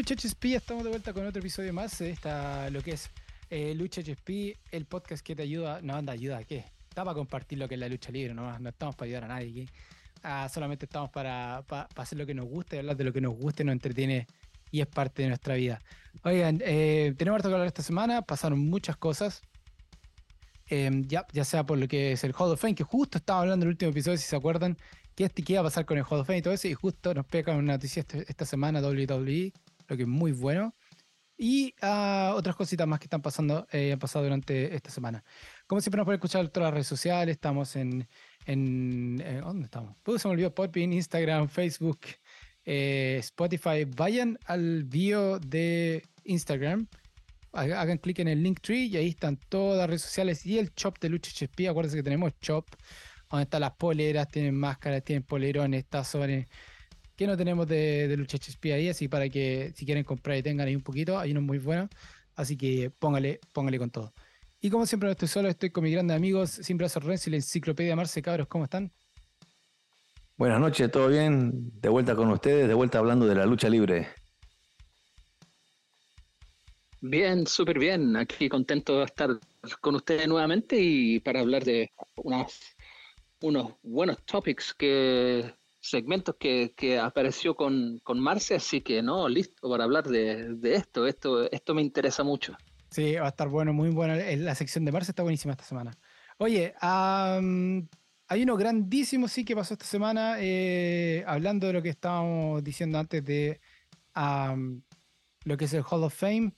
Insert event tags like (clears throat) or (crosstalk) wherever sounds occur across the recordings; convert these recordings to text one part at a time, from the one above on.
Lucha HSP, estamos de vuelta con otro episodio más de esta, lo que es eh, Lucha HSP, el podcast que te ayuda, no anda ayuda, ¿qué? Está para compartir lo que es la lucha libre, no, estamos para ayudar a nadie, ah, solamente estamos para, hacer lo que nos gusta y hablar de lo que nos gusta y nos entretiene y es parte de nuestra vida. Oigan, eh, tenemos harto que hablar esta semana, pasaron muchas cosas, em, ya, ya sea por lo que es el Hall of Fame, que justo estaba hablando en el último episodio, si se acuerdan, qué, qué iba a pasar con el Hall of Fame y todo eso, y justo nos pega una noticia este, esta, semana WWE, lo que es muy bueno. Y uh, otras cositas más que están pasando, eh, han pasado durante esta semana. Como siempre nos pueden escuchar en todas las redes sociales, estamos en, en eh, ¿dónde estamos? Pues se me olvidó Instagram, Facebook, eh, Spotify. Vayan al bio de Instagram, hagan clic en el link tree y ahí están todas las redes sociales y el shop de Lucha HP. Acuérdense que tenemos shop donde están las poleras, tienen máscaras, tienen polerones, tazones. Que no tenemos de, de Lucha HP ahí, así para que si quieren comprar y tengan ahí un poquito, hay unos muy buenos. Así que póngale, póngale con todo. Y como siempre no estoy solo, estoy con mis grandes amigos, siempre a Renzi y la enciclopedia Marce, cabros, ¿cómo están? Buenas noches, ¿todo bien? De vuelta con ustedes, de vuelta hablando de la lucha libre. Bien, súper bien. Aquí contento de estar con ustedes nuevamente y para hablar de unas unos buenos topics que segmentos que, que apareció con, con, Marce, así que no, listo para hablar de, de, esto. Esto esto me interesa mucho. Sí, va a estar bueno, muy bueno. La sección de Marce está buenísima esta semana. Oye, hay uno grandísimo sí que pasó esta semana, eh, hablando de lo que estábamos diciendo antes de lo que es el Hall of Fame.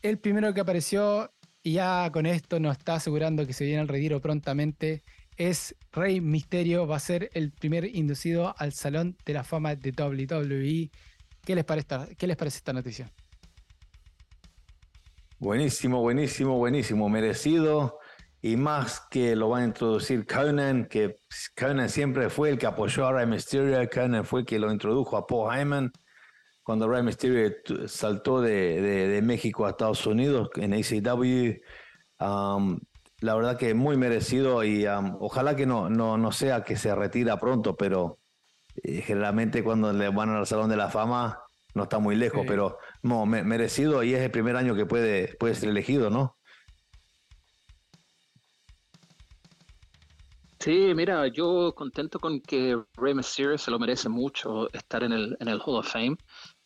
El primero que apareció, y ya con esto nos está asegurando que se viene el retiro prontamente, es Rey Misterio, va a ser el primer inducido al Salón de la Fama de WWE. ¿Qué les parece esta, noticia? Buenísimo, buenísimo, buenísimo, merecido. Y más que lo va a introducir Conan, que Conan siempre fue el que apoyó a Rey Mysterio, Conan fue el que lo introdujo a Paul Heyman cuando Rey Mysterio saltó de México a Estados Unidos en ACW. Um, la verdad que muy merecido y um, ojalá que no, no, no, sea que se retira pronto, pero eh, generalmente cuando le van al Salón de la Fama no está muy lejos, sí. pero no, me, merecido y es el primer año que puede, puede ser elegido, ¿no? Sí, mira, yo contento con que Rey Mysterio se lo merece mucho estar en el, en el Hall of Fame,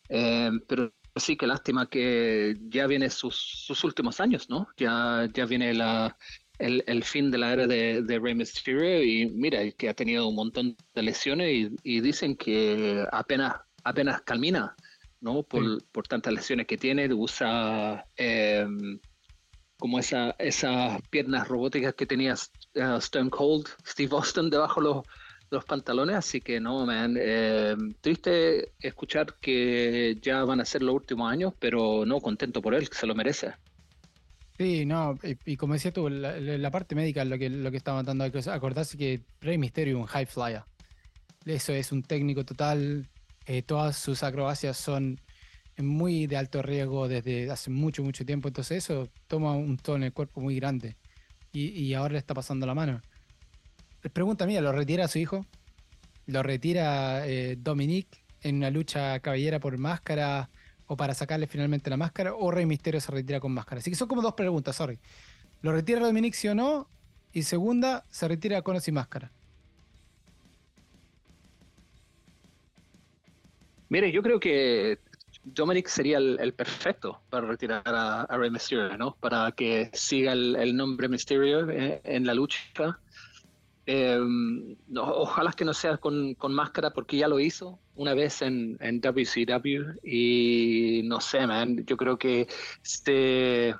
eh, pero sí que lástima que ya viene sus, sus últimos años, ¿no? Ya, ya viene la, el, el, fin de la era de, de Rey Mysterio y mira, que ha tenido un montón de lesiones y, y dicen que apenas, apenas camina, ¿no? Por, sí. por tantas lesiones que tiene, usa eh, como esa, esas piernas robóticas que tenía uh, Stone Cold, Steve Austin debajo los, los pantalones, así que no, man, eh, triste escuchar que ya van a ser los últimos años, pero no, contento por él, que se lo merece. Sí, no, y, como decías tú, la, parte médica lo que, lo que estaba dando hay que acordarse que Rey Mysterio es un high flyer. Eso es un técnico total, eh, todas sus acrobacias son muy de alto riesgo desde hace mucho, mucho tiempo, entonces eso toma un tono en el cuerpo muy grande y, y ahora le está pasando la mano. Pregunta mía, ¿lo retira a su hijo? ¿Lo retira eh, Dominique en una lucha cabellera por máscara o para sacarle finalmente la máscara? ¿O Rey Misterio se retira con máscara? Así que son como dos preguntas, sorry. ¿Lo retira Dominique sí o no? Y segunda, ¿se retira con o sin máscara? Mire, yo creo que Dominic sería el, el, perfecto para retirar a, Rey Mysterio, ¿no? Para que siga el, nombre Mysterio en, en la lucha. Eh, no, ojalá que no sea con, con, máscara porque ya lo hizo una vez en, en, WCW y no sé, man, yo creo que se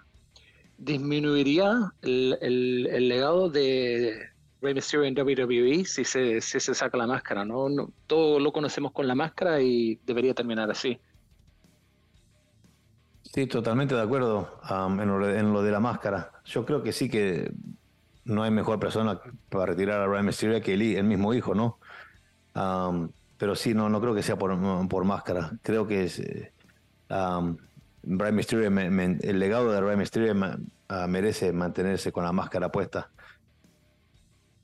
disminuiría el, el, el legado de Rey Mysterio en WWE si se, si se saca la máscara, ¿no? ¿no? Todo lo conocemos con la máscara y debería terminar así. Sí, totalmente de acuerdo um, en, lo, en, lo, de la máscara. Yo creo que sí que no hay mejor persona para retirar a Rey Mysterio que el, el, mismo hijo, ¿no? Um, pero sí, no, no creo que sea por, por máscara. Creo que es, um, Mysterio, me, me, el legado de Rey Mysterio me, uh, merece mantenerse con la máscara puesta.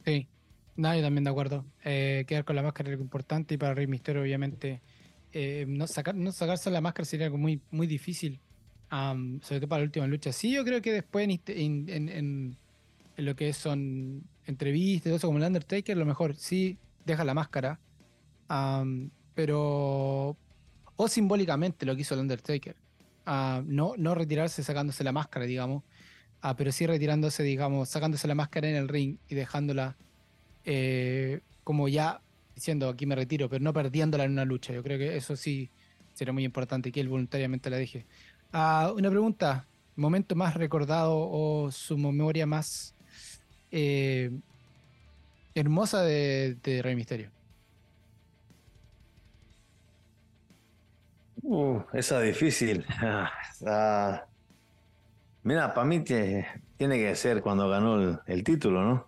Sí, nadie también de acuerdo. Eh, quedar con la máscara es importante y para Rey Mysterio obviamente eh, no, sacar, no sacarse la máscara sería algo muy, muy difícil, sobre todo para la última lucha. Sí, yo creo que después en, en, lo que son entrevistas, todo eso como el Undertaker, lo mejor sí deja la máscara, pero o simbólicamente lo que hizo el Undertaker. no, no retirarse sacándose la máscara, digamos, ah, pero sí retirándose, digamos, sacándose la máscara en el ring y dejándola eh, como ya diciendo aquí me retiro, pero no perdiéndola en una lucha. Yo creo que eso sí sería muy importante que él voluntariamente la deje. Ah, una pregunta, momento más recordado o su memoria más eh, hermosa de, de Rey Misterio. Uh, esa es difícil. (laughs) Ah, mira, para mí tiene que ser cuando ganó el, título, ¿no?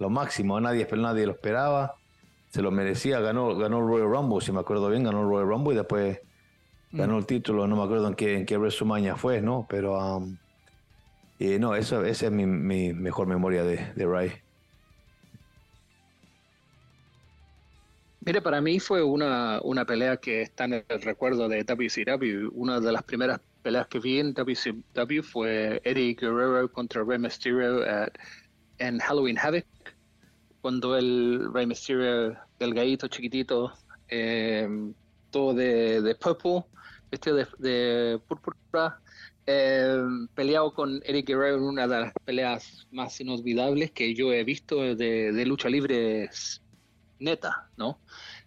Lo máximo, nadie, nadie lo esperaba, se lo merecía, ganó, ganó el Royal Rumble, si me acuerdo bien, ganó el Royal Rumble y después mm. ganó el título, no me acuerdo en qué, en qué WrestleMania fue, ¿no? Pero, um, no, eso, esa es mi, mejor memoria de, Ray. Mire, para mí fue una, una pelea que está en el recuerdo de WCW. Una de las primeras peleas que vi en WCW fue Eddie Guerrero contra Rey Mysterio en Halloween Havoc, cuando el Rey Mysterio, delgadito, chiquitito, eh, todo de, de purple, vestido de, de púrpura, eh, peleado con Eddie Guerrero en una de las peleas más inolvidables que yo he visto de, lucha libre neta, ¿no?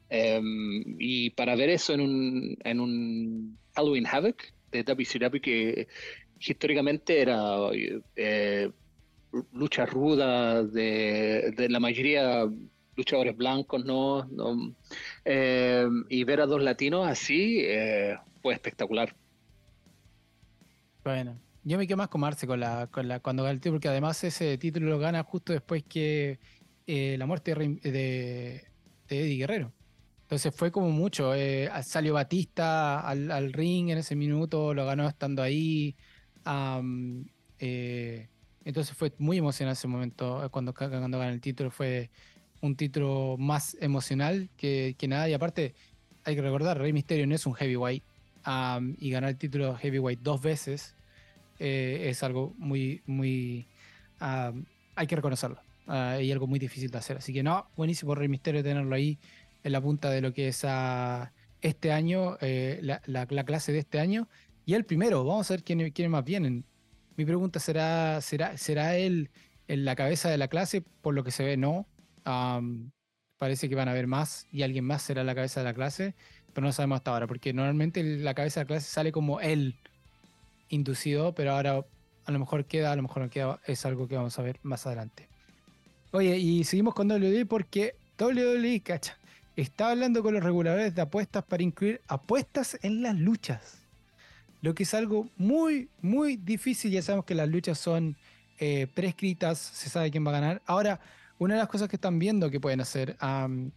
Em, y para ver eso en un, en un Halloween Havoc de WCW que históricamente era eh, lucha ruda de, de, la mayoría luchadores blancos, ¿no? Em, y ver a dos latinos así eh, fue espectacular. Bueno, yo me quedo más con Marce con la, con la, cuando gana el título, porque además ese título lo gana justo después que eh, la muerte de, Eddie Guerrero. Entonces fue como mucho. Eh, salió Batista al, ring en ese minuto, lo ganó estando ahí. Eh, entonces fue muy emocionante ese momento cuando, cuando ganó el título. Fue un título más emocional que, nada. Y aparte, hay que recordar, Rey Mysterio no es un heavyweight. y ganar el título heavyweight dos veces es algo muy, muy... hay que reconocerlo. Ah, y algo muy difícil de hacer. Así que no, buenísimo Rey Misterio tenerlo ahí en la punta de lo que es ah, este año, eh, la, clase de este año. Y el primero, vamos a ver quiénes, quién más vienen. Mi pregunta será, ¿será, ¿será él en la cabeza de la clase? Por lo que se ve, no. parece que van a haber más y alguien más será la cabeza de la clase, pero no sabemos hasta ahora, porque normalmente la cabeza de la clase sale como él inducido, pero ahora a lo mejor queda, a lo mejor no queda, es algo que vamos a ver más adelante. Oye, y seguimos con WWE porque WWE, cacha, está hablando con los reguladores de apuestas para incluir apuestas en las luchas. Lo que es algo muy, muy difícil. Ya sabemos que las luchas son eh, prescritas, se sabe quién va a ganar. Ahora, una de las cosas que están viendo que pueden hacer,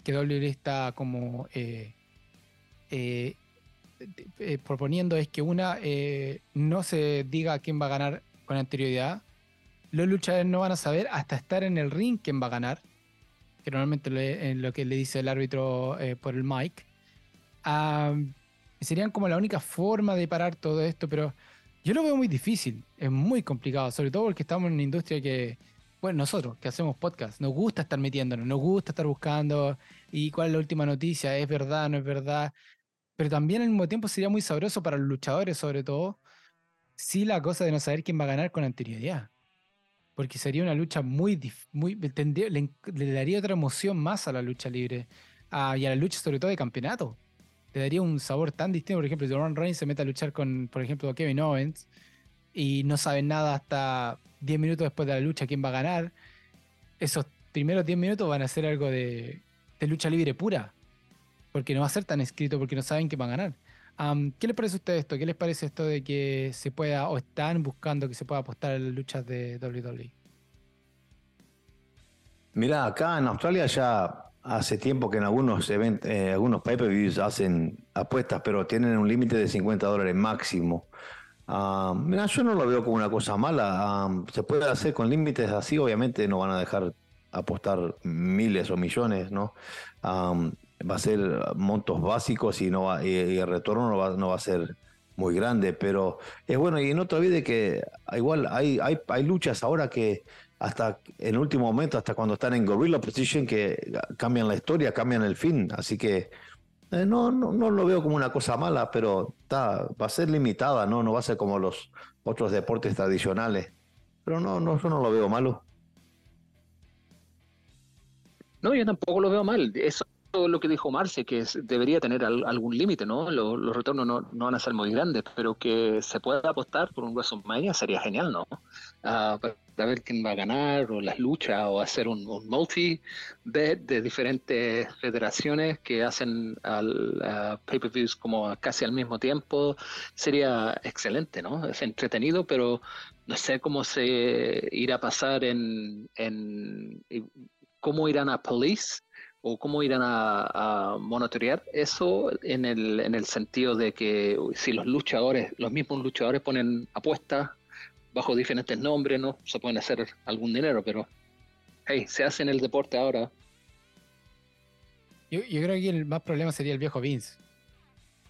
que WWE está como eh, eh, proponiendo es que una no se diga quién va a ganar con anterioridad, los luchadores no van a saber hasta estar en el ring quién va a ganar, que normalmente es lo que le dice el árbitro eh, por el mic. serían como la única forma de parar todo esto, pero yo lo veo muy difícil, es muy complicado, sobre todo porque estamos en una industria que, bueno, nosotros que hacemos podcast, nos gusta estar metiéndonos, nos gusta estar buscando y cuál es la última noticia, es verdad, no es verdad, pero también al mismo tiempo sería muy sabroso para los luchadores sobre todo, si la cosa de no saber quién va a ganar con anterioridad porque sería una lucha muy, muy le, daría otra emoción más a la lucha libre ah, y a la lucha sobre todo de campeonato. Le daría un sabor tan distinto, por ejemplo, si Roman Reigns se mete a luchar con, por ejemplo, Kevin Owens y no saben nada hasta 10 minutos después de la lucha quién va a ganar, esos primeros 10 minutos van a ser algo de lucha libre pura, porque no va a ser tan escrito porque no saben quién va a ganar. ¿Qué les parece a ustedes esto? ¿Qué les parece esto de que se pueda o están buscando que se pueda apostar en las luchas de WWE? Mira, acá en Australia ya hace tiempo que en algunos eventos, eh, algunos pay-per-views hacen apuestas, pero tienen un límite de 50 dólares máximo. mira, yo no lo veo como una cosa mala. se puede hacer con límites así, obviamente no van a dejar apostar miles o millones, ¿no? Va a ser montos básicos y, no va, y, el retorno no va, no va a ser muy grande, pero es bueno, y no te olvides que igual hay, hay, hay luchas ahora que hasta en último momento, hasta cuando están en Gorilla Position, que cambian la historia, cambian el fin, así que eh, no, no, no, lo veo como una cosa mala, pero está, va a ser limitada, ¿no? No va a ser como los otros deportes tradicionales. Pero no, no, yo no lo veo malo. No, yo tampoco lo veo mal. Eso es lo que dijo Marce, que debería tener algún límite, ¿no? Los, retornos no, no, van a ser muy grandes, pero que se pueda apostar por un WrestleMania sería genial, ¿no? Uh, para ver quién va a ganar, o las luchas, o hacer un, multi-bet de diferentes federaciones que hacen al pay-per-views como casi al mismo tiempo, sería excelente, ¿no? Es entretenido, pero no sé cómo se irá a pasar en, en cómo irán a police o cómo irán a, monitorear eso en el, en el sentido de que si los luchadores, los mismos luchadores ponen apuestas bajo diferentes nombres, ¿no? Se pueden hacer algún dinero, pero hey, se hace en el deporte ahora. Yo, yo creo que el más problema sería el viejo Vince.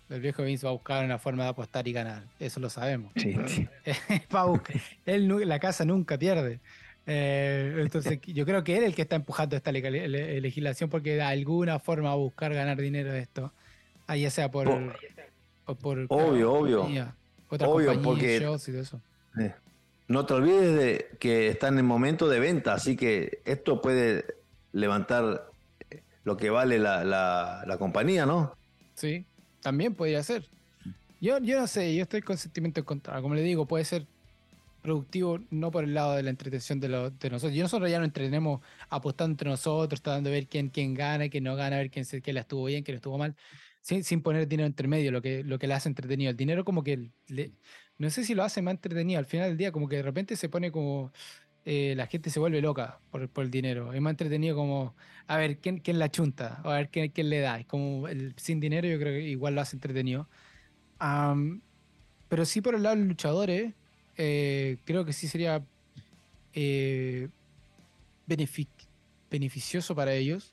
El viejo Vince va a buscar una forma de apostar y ganar. Eso lo sabemos. Sí, sí. (laughs) él, la casa nunca pierde. Eh, entonces, (laughs) yo creo que él es el que está empujando esta legislación porque de alguna forma va a buscar ganar dinero de esto. Ah, ya sea por. por, obvio, obvio. obvio, porque. eso. No te olvides de que está en momento de venta, así que esto puede levantar lo que vale la, la, compañía, ¿no? Sí, también podría ser. Yo, yo no sé, yo estoy con sentimiento encontrado. Como le digo, puede ser productivo no por el lado de la entretención de, de nosotros. Y nosotros ya no entrenemos apostando entre nosotros, tratando de ver quién, quién gana, quién no gana, ver quién, quién la estuvo bien, quién estuvo mal, sin, sin poner dinero entre medio, lo que, lo que le hace entretenido. El dinero como que, no sé si lo hace más entretenido, al final del día como que de repente se pone como... Eh, la gente se vuelve loca por, por, el dinero. Es más entretenido como, a ver, ¿quién, quién la chunta? A ver, ¿quién, quién le da? Es como el sin dinero yo creo que igual lo hace entretenido. pero sí por el lado de los luchadores, eh, creo que sí sería eh, beneficioso para ellos,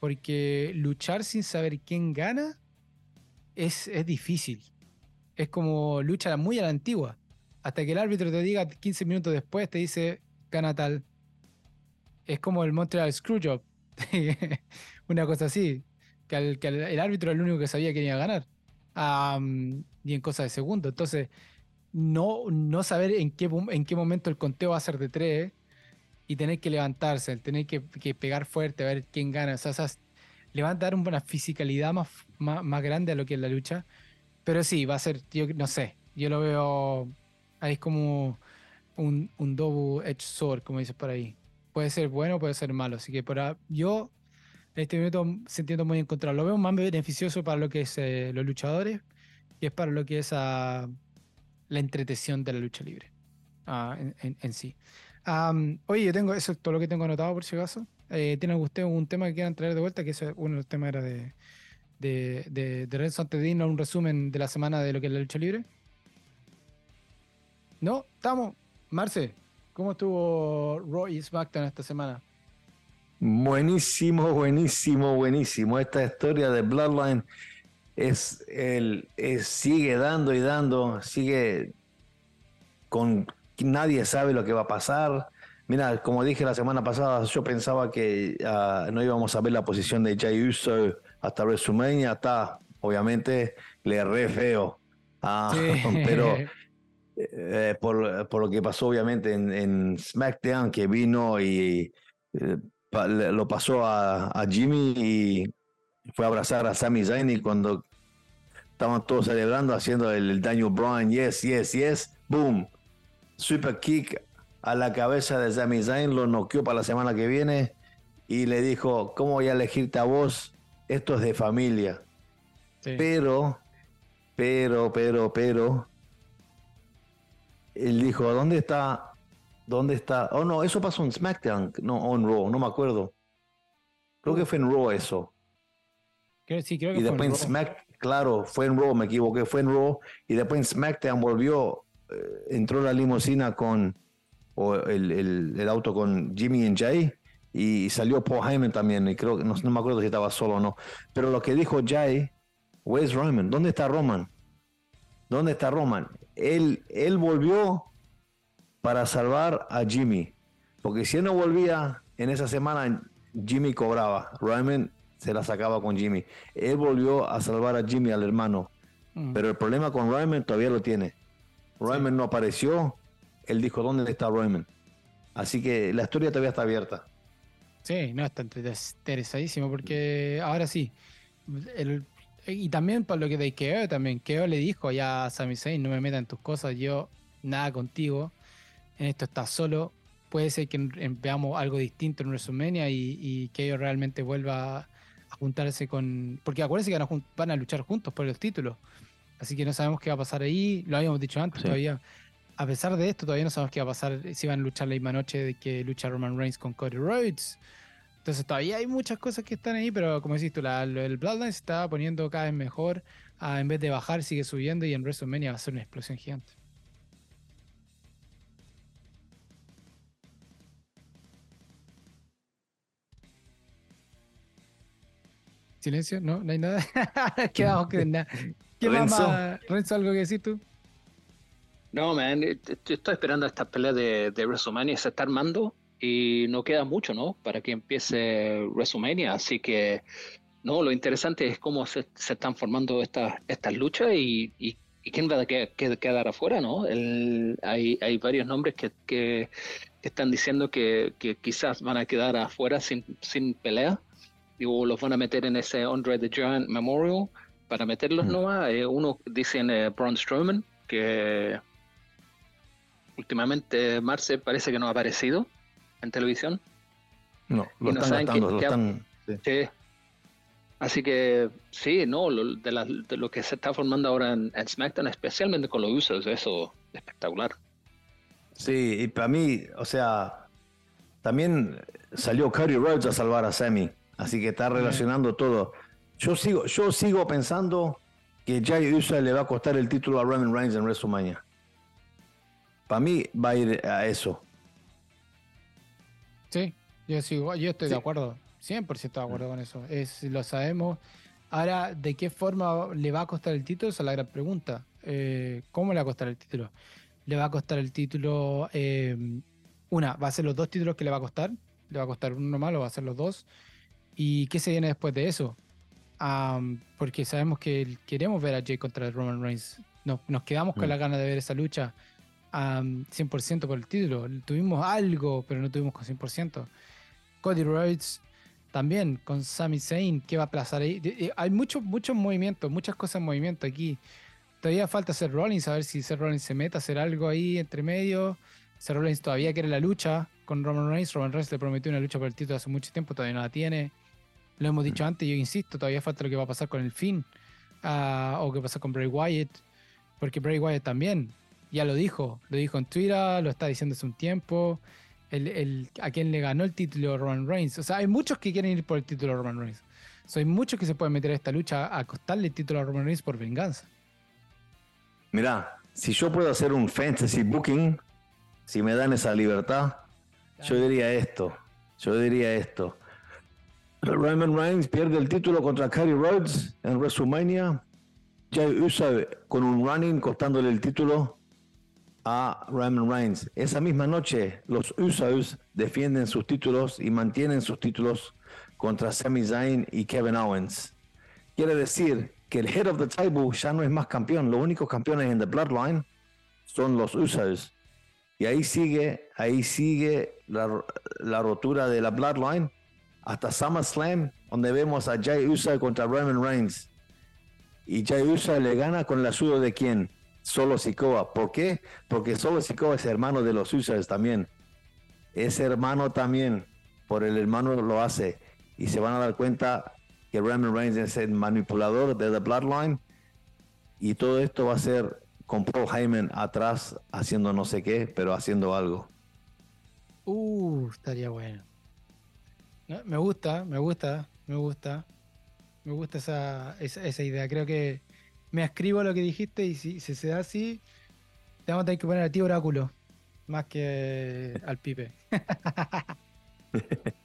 porque luchar sin saber quién gana es, es difícil. Es como lucha muy a la antigua. Hasta que el árbitro te diga 15 minutos después, te dice, gana tal. Es como el Montreal Screwjob. (laughs) Una cosa así. Que, el, árbitro era el único que sabía quién iba a ganar. y en cosas de segundo. Entonces, no, no saber en qué, en qué momento el conteo va a ser de tres y tener que levantarse, tener que, pegar fuerte a ver quién gana. O sea, le va a dar una fisicalidad más, más, grande a lo que es la lucha. Pero sí, va a ser, yo no sé, yo lo veo ahí es como un, un double edge sword, como dices por ahí. Puede ser bueno, puede ser malo. Así que por yo en este momento sintiendo muy encontrado. Lo veo más beneficioso para lo que es eh, los luchadores y es para lo que es a la entretención de la lucha libre ah, en, sí. oye, yo tengo eso es todo lo que tengo anotado por si acaso. Eh, ¿Tiene usted un tema que quieran traer de vuelta? Que uno de los temas era de, de, de, de Renzo antes un resumen de la semana de lo que es la lucha libre. No, estamos. Marce, ¿cómo estuvo Raw y SmackDown esta semana? Buenísimo, buenísimo, buenísimo. Esta historia de Bloodline es el sigue dando y dando, sigue con nadie sabe lo que va a pasar. Mira, como dije la semana pasada, yo pensaba que ah, no íbamos a ver la posición de Jay Uso hasta WrestleMania, está obviamente le re feo. Ah, (laughs) pero (laughs) eh, por, lo que pasó obviamente en, SmackDown, que vino y eh, lo pasó a, a, Jimmy y fue a abrazar a Sami Zayn y cuando estaban todos celebrando, haciendo el, daño Brian, yes, yes, yes, boom, super kick a la cabeza de Sami Zayn, lo noqueó para la semana que viene y le dijo, ¿cómo voy a elegirte a vos? Esto es de familia. Pero, pero, pero, pero, él dijo, ¿dónde está? ¿Dónde está? Oh, no, eso pasó en SmackDown, no, en Raw, no me acuerdo. Creo que fue en Raw eso. sí, creo que y después en SmackDown claro, fue en Raw, me equivoqué, fue en Raw, y después en SmackDown volvió, eh, entró la limusina con, el, el, auto con Jimmy y Jay, y salió Paul Heyman también, y creo que no, me acuerdo si estaba solo o no. Pero lo que dijo Jay, where's Roman? ¿Dónde está Roman? ¿Dónde está Roman? Él, él volvió para salvar a Jimmy, porque si él no volvía en esa semana, Jimmy cobraba. Se la sacaba con Jimmy. Él volvió a salvar a Jimmy, al hermano. Mm. Pero el problema con Roman todavía lo tiene. Roman no apareció. Él dijo, ¿dónde está Roman? Así que la historia todavía está abierta. Sí, no, está interesadísimo porque ahora sí. el- y también por lo que de Keo también. Keo le dijo ya a Sami Zayn, no me metas en tus cosas, yo nada contigo. En esto estás solo. Puede ser que veamos algo distinto en WrestleMania y, y que ellos realmente vuelva a juntarse con. Porque acuérdense que van a, van a luchar juntos por los títulos. Así que no sabemos qué va a pasar ahí. Lo habíamos dicho antes Sí. todavía. A pesar de esto, todavía no sabemos qué va a pasar si van a luchar la misma noche de que lucha Roman Reigns con Cody Rhodes. Entonces todavía hay muchas cosas que están ahí, pero como decís tú, la- el Bloodline se está poniendo cada vez mejor. Ah, en vez de bajar, sigue subiendo y en WrestleMania va a ser una explosión gigante. ¿Silencio? ¿No? ¿No hay nada? (laughs) Quedamos que nada. ¿Qué Renzo. mamá? Renzo, ¿algo que decir tú? No, man, eh, estoy esperando esta pelea de, de WrestleMania, se está armando y no queda mucho, ¿no? Para que empiece WrestleMania, así que, no, lo interesante es cómo se, se están formando estas estas luchas y, y, y quién va a que- que- quedar afuera, ¿no? El- hay, hay varios nombres que, que, que están diciendo que, que quizás van a quedar afuera sin, sin pelea, o los van a meter en ese Andre the Giant Memorial para meterlos Mm. nomás. Eh, uno dicen eh, Braun Strowman, que últimamente Marce parece que no ha aparecido en televisión. No, lo no están gastando, lo qué ha- están... sí. Sí. Así que sí, no, lo- de, la- de lo que se está formando ahora en, en SmackDown, especialmente con los usos, eso es espectacular. Sí, y para mí, o sea, también salió Cody Rhodes a salvar a Sammy, así que está relacionando todo. Yo sigo, yo sigo pensando que Jay Uso le va a costar el título a Roman Reigns en WrestleMania. Para mí va a ir a eso. Sí, yo sigo, yo estoy de acuerdo, 100% de acuerdo con eso. Es, lo sabemos. Ahora, ¿de qué forma le va a costar el título? Esa es la gran pregunta. Eh, ¿Cómo le va a costar el título? Le va a costar el título. eh, una, ¿va a ser los dos títulos que le va a costar? ¿Le va a costar uno malo? ¿Va a ser los dos? ¿Y qué se viene después de eso? Porque sabemos que queremos ver a Jay contra Roman Reigns. Nos, nos quedamos con Mm. la ganas de ver esa lucha am, 100% por el título. Tuvimos algo, pero no tuvimos con 100%. Cody Rhodes también con Sami Zayn, ¿qué va a aplazar ahí? De- Hay muchos muchos movimientos, muchas cosas en movimiento aquí. Todavía falta Seth Rollins, a ver si Seth Rollins se mete a hacer algo ahí entre medio. Seth Rollins todavía quiere la lucha con Roman Reigns. Roman Reigns le prometió una lucha por el título hace mucho tiempo, todavía no la tiene. Lo hemos dicho antes, yo insisto, todavía falta lo que va a pasar con el Finn ah, o qué pasa con Bray Wyatt, porque Bray Wyatt también ya lo dijo, lo dijo en Twitter, lo está diciendo hace un tiempo. El, el- a quien le ganó el título Roman Reigns. O sea, hay muchos que quieren ir por el título Roman Reigns. O sea, hay muchos que se pueden meter a esta lucha a costarle el título a Roman Reigns por venganza. Mira, si yo puedo hacer un fantasy booking, si me dan esa libertad, yo diría esto. Yo diría esto. Roman Reigns pierde el título contra Cody Rhodes en WrestleMania. Jay Uso con un running costándole el título a Roman Reigns. Esa misma noche, los Usos defienden sus títulos y mantienen sus títulos contra Sami Zayn y Kevin Owens. Quiere decir que el head of the table ya no es más campeón. Los únicos campeones en The Bloodline son los Usos. Y ahí sigue, ahí sigue la, la rotura de la Bloodline hasta SummerSlam, donde vemos a Jay Uso contra Roman Reigns. Y Jay Uso le gana con el ayuda de quién? Solo Sikoa. ¿Por qué? Porque Solo Sikoa es hermano de los Usos también. Es hermano también. Por el hermano lo hace. Y se van a dar cuenta que Roman Reigns es el manipulador de The Bloodline. Y todo esto va a ser con Paul Heyman atrás haciendo no sé qué, pero haciendo algo. Uh, estaría bueno. Me gusta, me gusta, me gusta. Me gusta esa, esa, esa idea. Creo que me escribo lo que dijiste y si, si se da así, te vamos a tener que poner a ti oráculo. Más que al pipe. (laughs)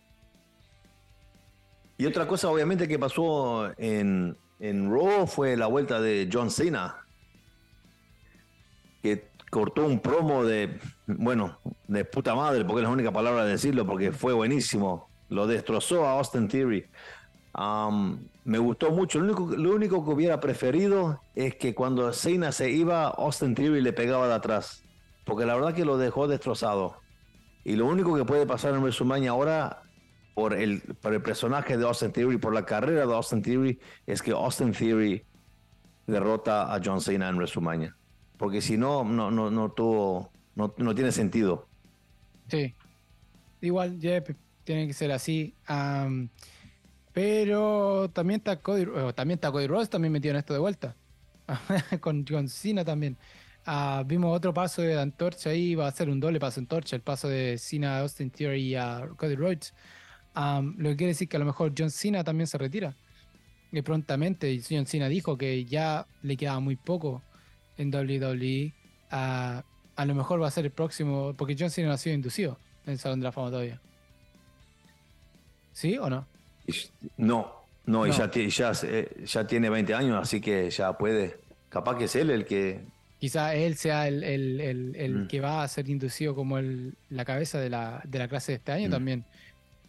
Y otra cosa, obviamente, que pasó en, en Raw fue la vuelta de John Cena, que cortó un promo de, bueno, de puta madre, porque es la única palabra de decirlo, porque fue buenísimo. Lo destrozó a Austin Theory. Me gustó mucho. Lo único, lo único que hubiera preferido es que cuando Cena se iba, Austin Theory le pegaba de atrás. Porque la verdad que lo dejó destrozado. Y lo único que puede pasar en WrestleMania ahora, por el, por el personaje de Austin Theory, por la carrera de Austin Theory, es que Austin Theory derrota a John Cena en WrestleMania. Porque si no, no, no, no tuvo, no, no tiene sentido. Sí. Igual, Jeff, tiene que ser así. Pero también está Cody, eh, también Cody Rhodes también metido en esto de vuelta. (laughs) con John Cena también. Ah, vimos otro paso de antorcha ahí, va a ser un doble paso de antorcha, el paso de Cena, Austin Theory a Cody Rhodes. Lo que quiere decir que a lo mejor John Cena también se retira. Y prontamente, y John Cena dijo que ya le quedaba muy poco en WWE. Ah, a lo mejor va a ser el próximo, porque John Cena no ha sido inducido en el Salón de la Fama todavía. ¿Sí o no? No, no, y ya, ya, eh, ya tiene 20 años, así que ya puede. Capaz que es él el que. Quizá él sea el, el- el- el Mm. que va a ser inducido como el- la cabeza de la, de la clase de este año Mm. también.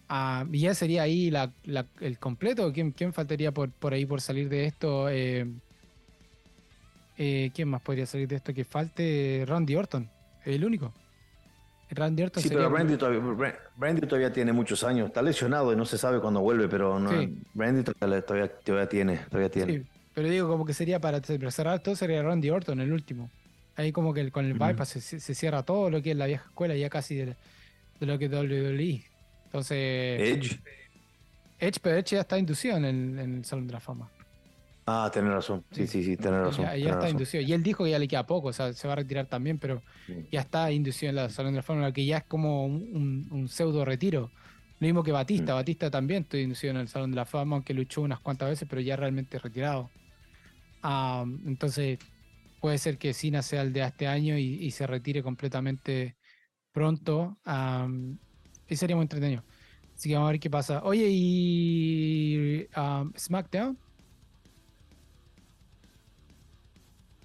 Ah, y ya sería ahí la- la- el completo. ¿Quién, quién faltaría por, por ahí por salir de esto? Eh, eh, ¿Quién más podría salir de esto que falte? Randy Orton, el único. Randy Orton Sí, pero Randy todavía, Ra- Randy todavía tiene muchos años. Está lesionado y no se sabe cuándo vuelve, pero no, Sí. Randy todavía, todavía, tiene. Todavía tiene. Sí, pero digo como que sería para cerrar todo sería Randy Orton el último. Ahí como que el- con el bypass se, se cierra todo lo que es la vieja escuela ya casi de, de lo que es WWE. Entonces Edge. Edge, pero Edge ya está inducido en el, en el Salón de la Fama. Ah, tenés razón. Sí, sí, sí, tenés razón. Ya, ya tenés está razón. inducido. Y él dijo que ya le queda poco, o sea, se va a retirar también, pero Sí. ya está inducido en el Salón de la Fama, lo que ya es como un, pseudo retiro. Lo mismo que Batista, Mm. Batista también estoy inducido en el Salón de la Fama, aunque luchó unas cuantas veces, pero ya realmente retirado. Ah, entonces, puede ser que Cena sea el de este año y, y se retire completamente pronto. ah, y sería muy entretenido. Así que vamos a ver qué pasa. Oye, y ah, SmackDown.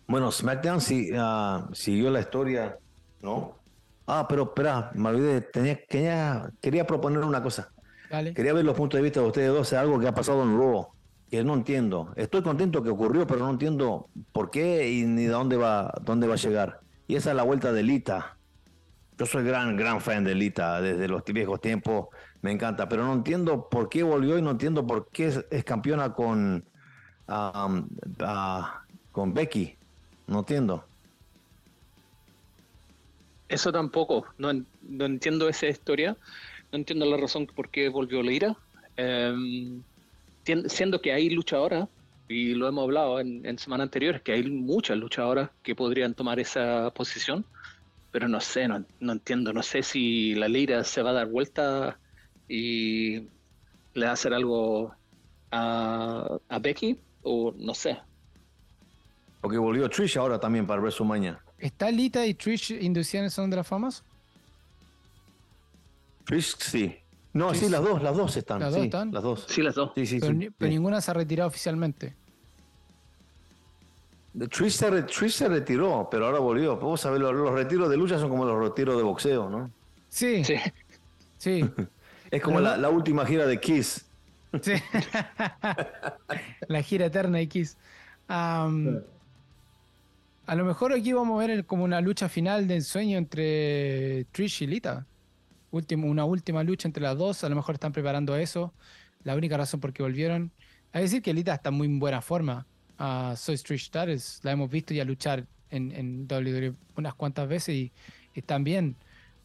Bueno, SmackDown sí, ah, siguió la historia, ¿no? Ah, pero espera, me olvidé. Tenía, quería, quería proponer una cosa. Dale. Quería ver los puntos de vista de ustedes dos. Algo que ha pasado en Raw, que no entiendo. Estoy contento que ocurrió, pero no entiendo por qué y ni de dónde va, dónde va a llegar. Y esa es la vuelta de Lita. Yo soy gran, gran fan de Lita desde los viejos tiempos. Me encanta, pero no entiendo por qué volvió y no entiendo por qué es, es campeona con, ah, ah, con Becky. No entiendo. Eso tampoco, no, no entiendo esa historia, no entiendo la razón por qué volvió Em, tien- siendo que hay luchadoras, y lo hemos hablado en, en semanas anteriores, que hay muchas luchadoras que podrían tomar esa posición, pero no sé, no, no entiendo, no sé si la Lira se va a dar vuelta y le va a hacer algo a Becky, o no sé. Porque volvió Trish ahora también para WrestleMania. ¿Está Lita y Trish el Salón de la Fama? Trish sí. No, Trish. sí, las dos, las dos están. ¿Las dos están? Las dos. Sí, las dos. Sí, sí, Pero, ni- ninguna se ha retirado oficialmente. Trish se, re- Trish se retiró, pero ahora volvió. Vos sabés, los, los retiros de lucha son como los retiros de boxeo, ¿no? Sí, sí. Sí. (laughs) Es como la, última gira de Kiss. sí. (laughs) la gira eterna de Kiss. Am, a lo mejor aquí vamos a ver como una lucha final de ensueño entre Trish y Lita. Una última lucha entre las dos. A lo mejor están preparando eso. La única razón por qué volvieron. Es decir, que Lita está muy en buena forma. Ah, soy Trish Stratus. La hemos visto ya luchar en, en WWE unas cuantas veces y, y están bien.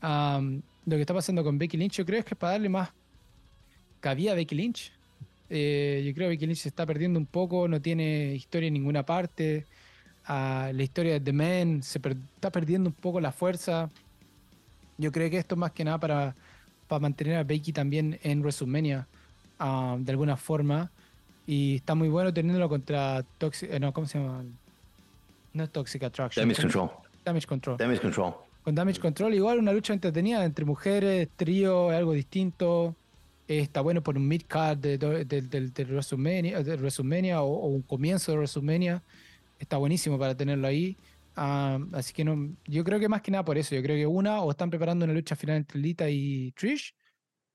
Lo que está pasando con Becky Lynch, yo creo es que es para darle más cabida a Becky Lynch. Eh, yo creo que Becky Lynch se está perdiendo un poco, no tiene historia en ninguna parte. Ah, la historia de The Man se per- está perdiendo un poco la fuerza. Yo creo que esto es más que nada para, para mantener a Becky también en WrestleMania ah, de alguna forma. Y está muy bueno teniéndolo contra Toxic. eh, no, ¿cómo se llama? No es Toxic Attraction. Damage. Control. Damage Control. Damage Control. Con Damage Control, igual una lucha entretenida entre mujeres, trío, algo distinto. está bueno por un mid-card de, de, de, WrestleMania, de WrestleMania o, un comienzo de WrestleMania. Está buenísimo para tenerlo ahí. Ah, así que no, yo creo que más que nada por eso. Yo creo que una, o están preparando una lucha final entre Lita y Trish,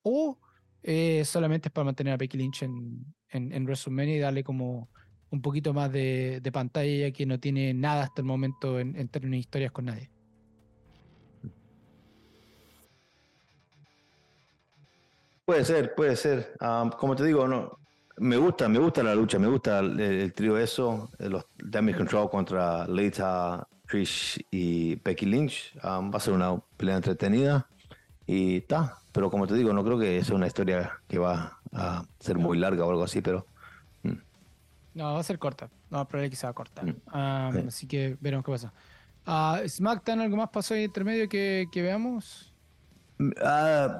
o eh, solamente es para mantener a Becky Lynch en, en, WrestleMania y darle como un poquito más de, pantalla, ya que no tiene nada hasta el momento en, en términos de historias con nadie. Puede ser, puede ser. Ah, como te digo, no, me gusta, me gusta la lucha, me gusta el, trío eso, eh, los Damage Control contra Lita, Trish y Becky Lynch. Ah, va a ser una pelea entretenida y está. Pero como te digo, no creo que sea una historia que va a ser muy larga o algo así, pero. Mm. No, va a ser corta. No, probablemente que sea corta. Mm. Ah, así que veremos qué pasa. SmackDown, ¿algo más pasó ahí entre medio que, que veamos? Ah,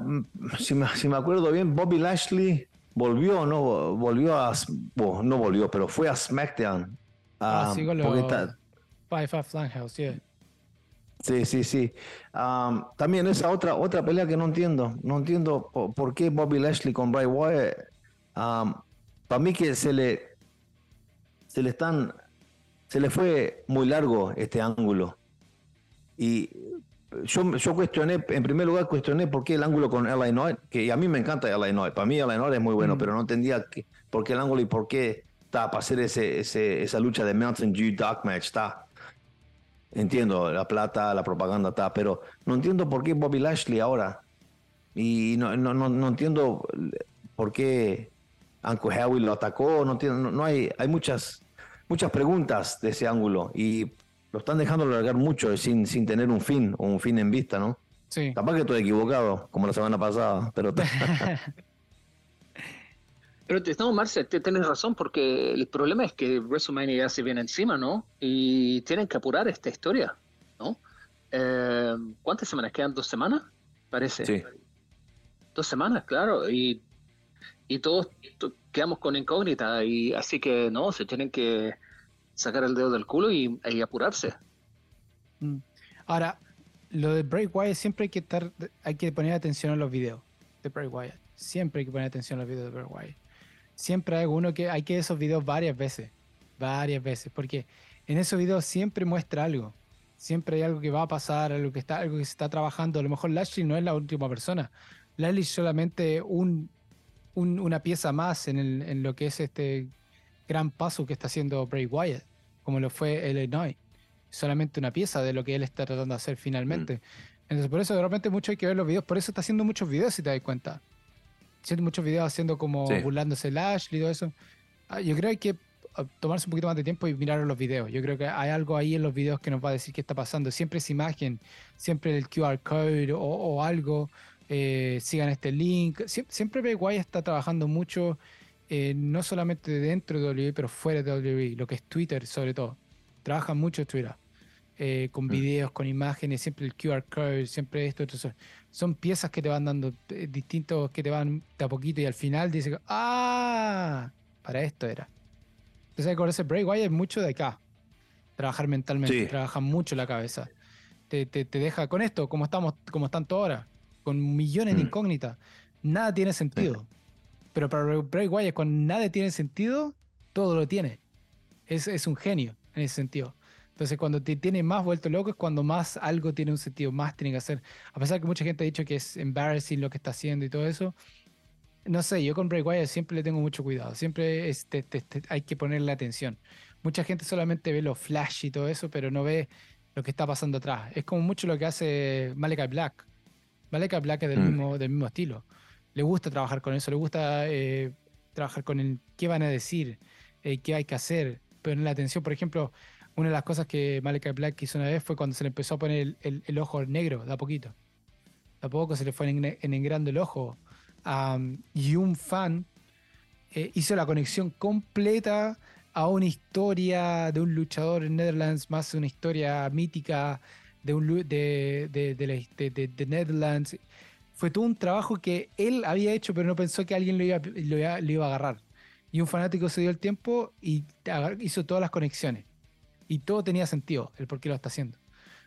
si, me, si, me, acuerdo bien, Bobby Lashley volvió, no volvió a, no volvió, pero fue a SmackDown. Ah, sí, con House, yeah. Sí, sí, sí. también esa otra otra pelea que no entiendo, no entiendo por, qué Bobby Lashley con Bray Wyatt. para mí que se le se le están se le fue muy largo este ángulo y yo, yo cuestioné, en primer lugar cuestioné por qué el ángulo con LA Knight, que a mí me encanta LA Knight, para mí LA Knight es muy bueno, mm. pero no entendía por qué el ángulo y por qué está para hacer ese, ese, esa lucha de Mountain Dew Dark Match, está. Entiendo, la plata, la propaganda está, pero no entiendo por qué Bobby Lashley ahora. Y no, no, no, no entiendo por qué Uncle Howie lo atacó, no, entiendo, no, hay, hay muchas, muchas preguntas de ese ángulo. Y lo están dejando largar mucho sin, sin tener un fin o un fin en vista, ¿no? Sí. Capaz que estoy equivocado, como la semana pasada, pero... (laughs) pero estamos, Marce, tienes razón, porque el problema es que WrestleMania ya se viene encima, ¿no? Y tienen que apurar esta historia, ¿no? Eh, ¿Cuántas semanas quedan? ¿Dos semanas? Parece. Sí. Dos semanas, claro. Y, y todos quedamos con incógnita, y así que, no, se tienen que sacar el dedo del culo y, apurarse. Mm. Ahora, lo de Bray Wyatt siempre hay que estar, hay que poner atención a los videos de Bray Wyatt. Siempre hay que poner atención a los videos de Bray Wyatt. Siempre hay uno que hay que ver esos videos varias veces, varias veces, porque en esos videos siempre muestra algo. Siempre hay algo que va a pasar, algo que está, algo que se está trabajando. A lo mejor Lashley no es la última persona. Lashley es solamente un, una pieza más en, lo que es este gran paso que está haciendo Bray Wyatt como lo fue Illinois. Solamente una pieza de lo que él está tratando de hacer finalmente. Mm. Entonces, por eso de repente mucho hay que ver los videos. Por eso está haciendo muchos videos, si te das cuenta. Haciendo muchos videos haciendo como burlándose el Ashley y todo eso. Ah, yo creo que hay que ah, tomarse un poquito más de tiempo y mirar los videos. Yo creo que hay algo ahí en los videos que nos va a decir qué está pasando. Siempre es imagen, siempre el QR code o, algo. Eh, sigan este link. siempre siempre Guay está trabajando mucho eh, no solamente dentro de WWE, pero fuera de WWE, lo que es Twitter sobre todo. Trabajan mucho Twitter, eh, con mm. videos, con imágenes, siempre el QR code, siempre esto, esto, Son piezas que te van dando eh, distintos, que te van de a poquito y al final dice, ah, para esto era. Entonces, con ese Bray Wyatt es mucho de acá. Trabajar mentalmente, trabaja mucho la cabeza. Te, te, deja con esto, como estamos, como están todas ahora, con millones de mm. incógnitas. Nada tiene sentido. Pero para Bray Wyatt, cuando nada tiene sentido, todo lo tiene. Es, es un genio en ese sentido. Entonces, cuando te tiene más vuelto loco es cuando más algo tiene un sentido, más tiene que hacer. A pesar que mucha gente ha dicho que es embarrassing lo que está haciendo y todo eso. No sé, yo con Bray Wyatt siempre le tengo mucho cuidado. Siempre este, hay que ponerle atención. Mucha gente solamente ve los flash y todo eso, pero no ve lo que está pasando atrás. Es como mucho lo que hace Malachi Black. Malachi Black es del, mm. mismo, del mismo estilo le gusta trabajar con eso, le gusta eh, trabajar con el qué van a decir, eh, qué hay que hacer, poner la atención. Por ejemplo, una de las cosas que Malachi Black hizo una vez fue cuando se le empezó a poner el, ojo negro, de a poquito. De a poco se le fue engrando el ojo. y un fan eh, hizo la conexión completa a una historia de un luchador en Netherlands, más una historia mítica de un de, de, de, de Netherlands fue todo un trabajo que él había hecho, pero no pensó que alguien lo iba, lo iba, a agarrar. Y un fanático se dio el tiempo y hizo todas las conexiones. Y todo tenía sentido, el por qué lo está haciendo.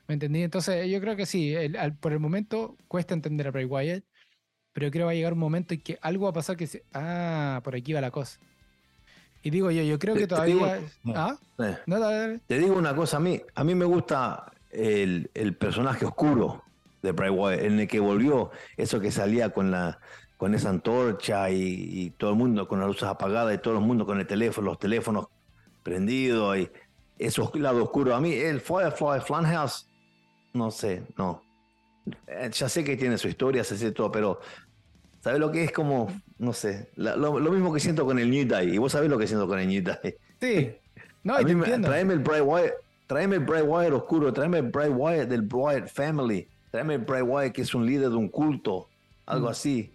¿Me entendí? Entonces, yo creo que sí, por el momento cuesta entender a Bray Wyatt. pero creo que va a llegar un momento en que algo va a pasar que se. Ah, por aquí va la cosa. Y digo yo, yo creo que todavía. ¿Ah? Te digo una cosa a mí. A mí me gusta el, personaje oscuro de Bray Wyatt, en el que volvió, eso que salía con la con esa antorcha y, todo el mundo con las luces apagadas y todo el mundo con el teléfono, los teléfonos prendidos y eso lado oscuro. A mí el Firefly Funhouse, no sé, no. Eh, ya sé que tiene su historia, se sé todo, pero ¿sabes lo que es como, no sé, lo, mismo que siento con el New Day? Y vos sabés lo que siento con el New Day. Sí. (laughs) No, y Traeme el Bray Wyatt, tráeme el Bray Wyatt oscuro, tráeme el Bray Wyatt del Wyatt Family, tráeme Bray Wyatt que es un líder de un culto, algo mm. así.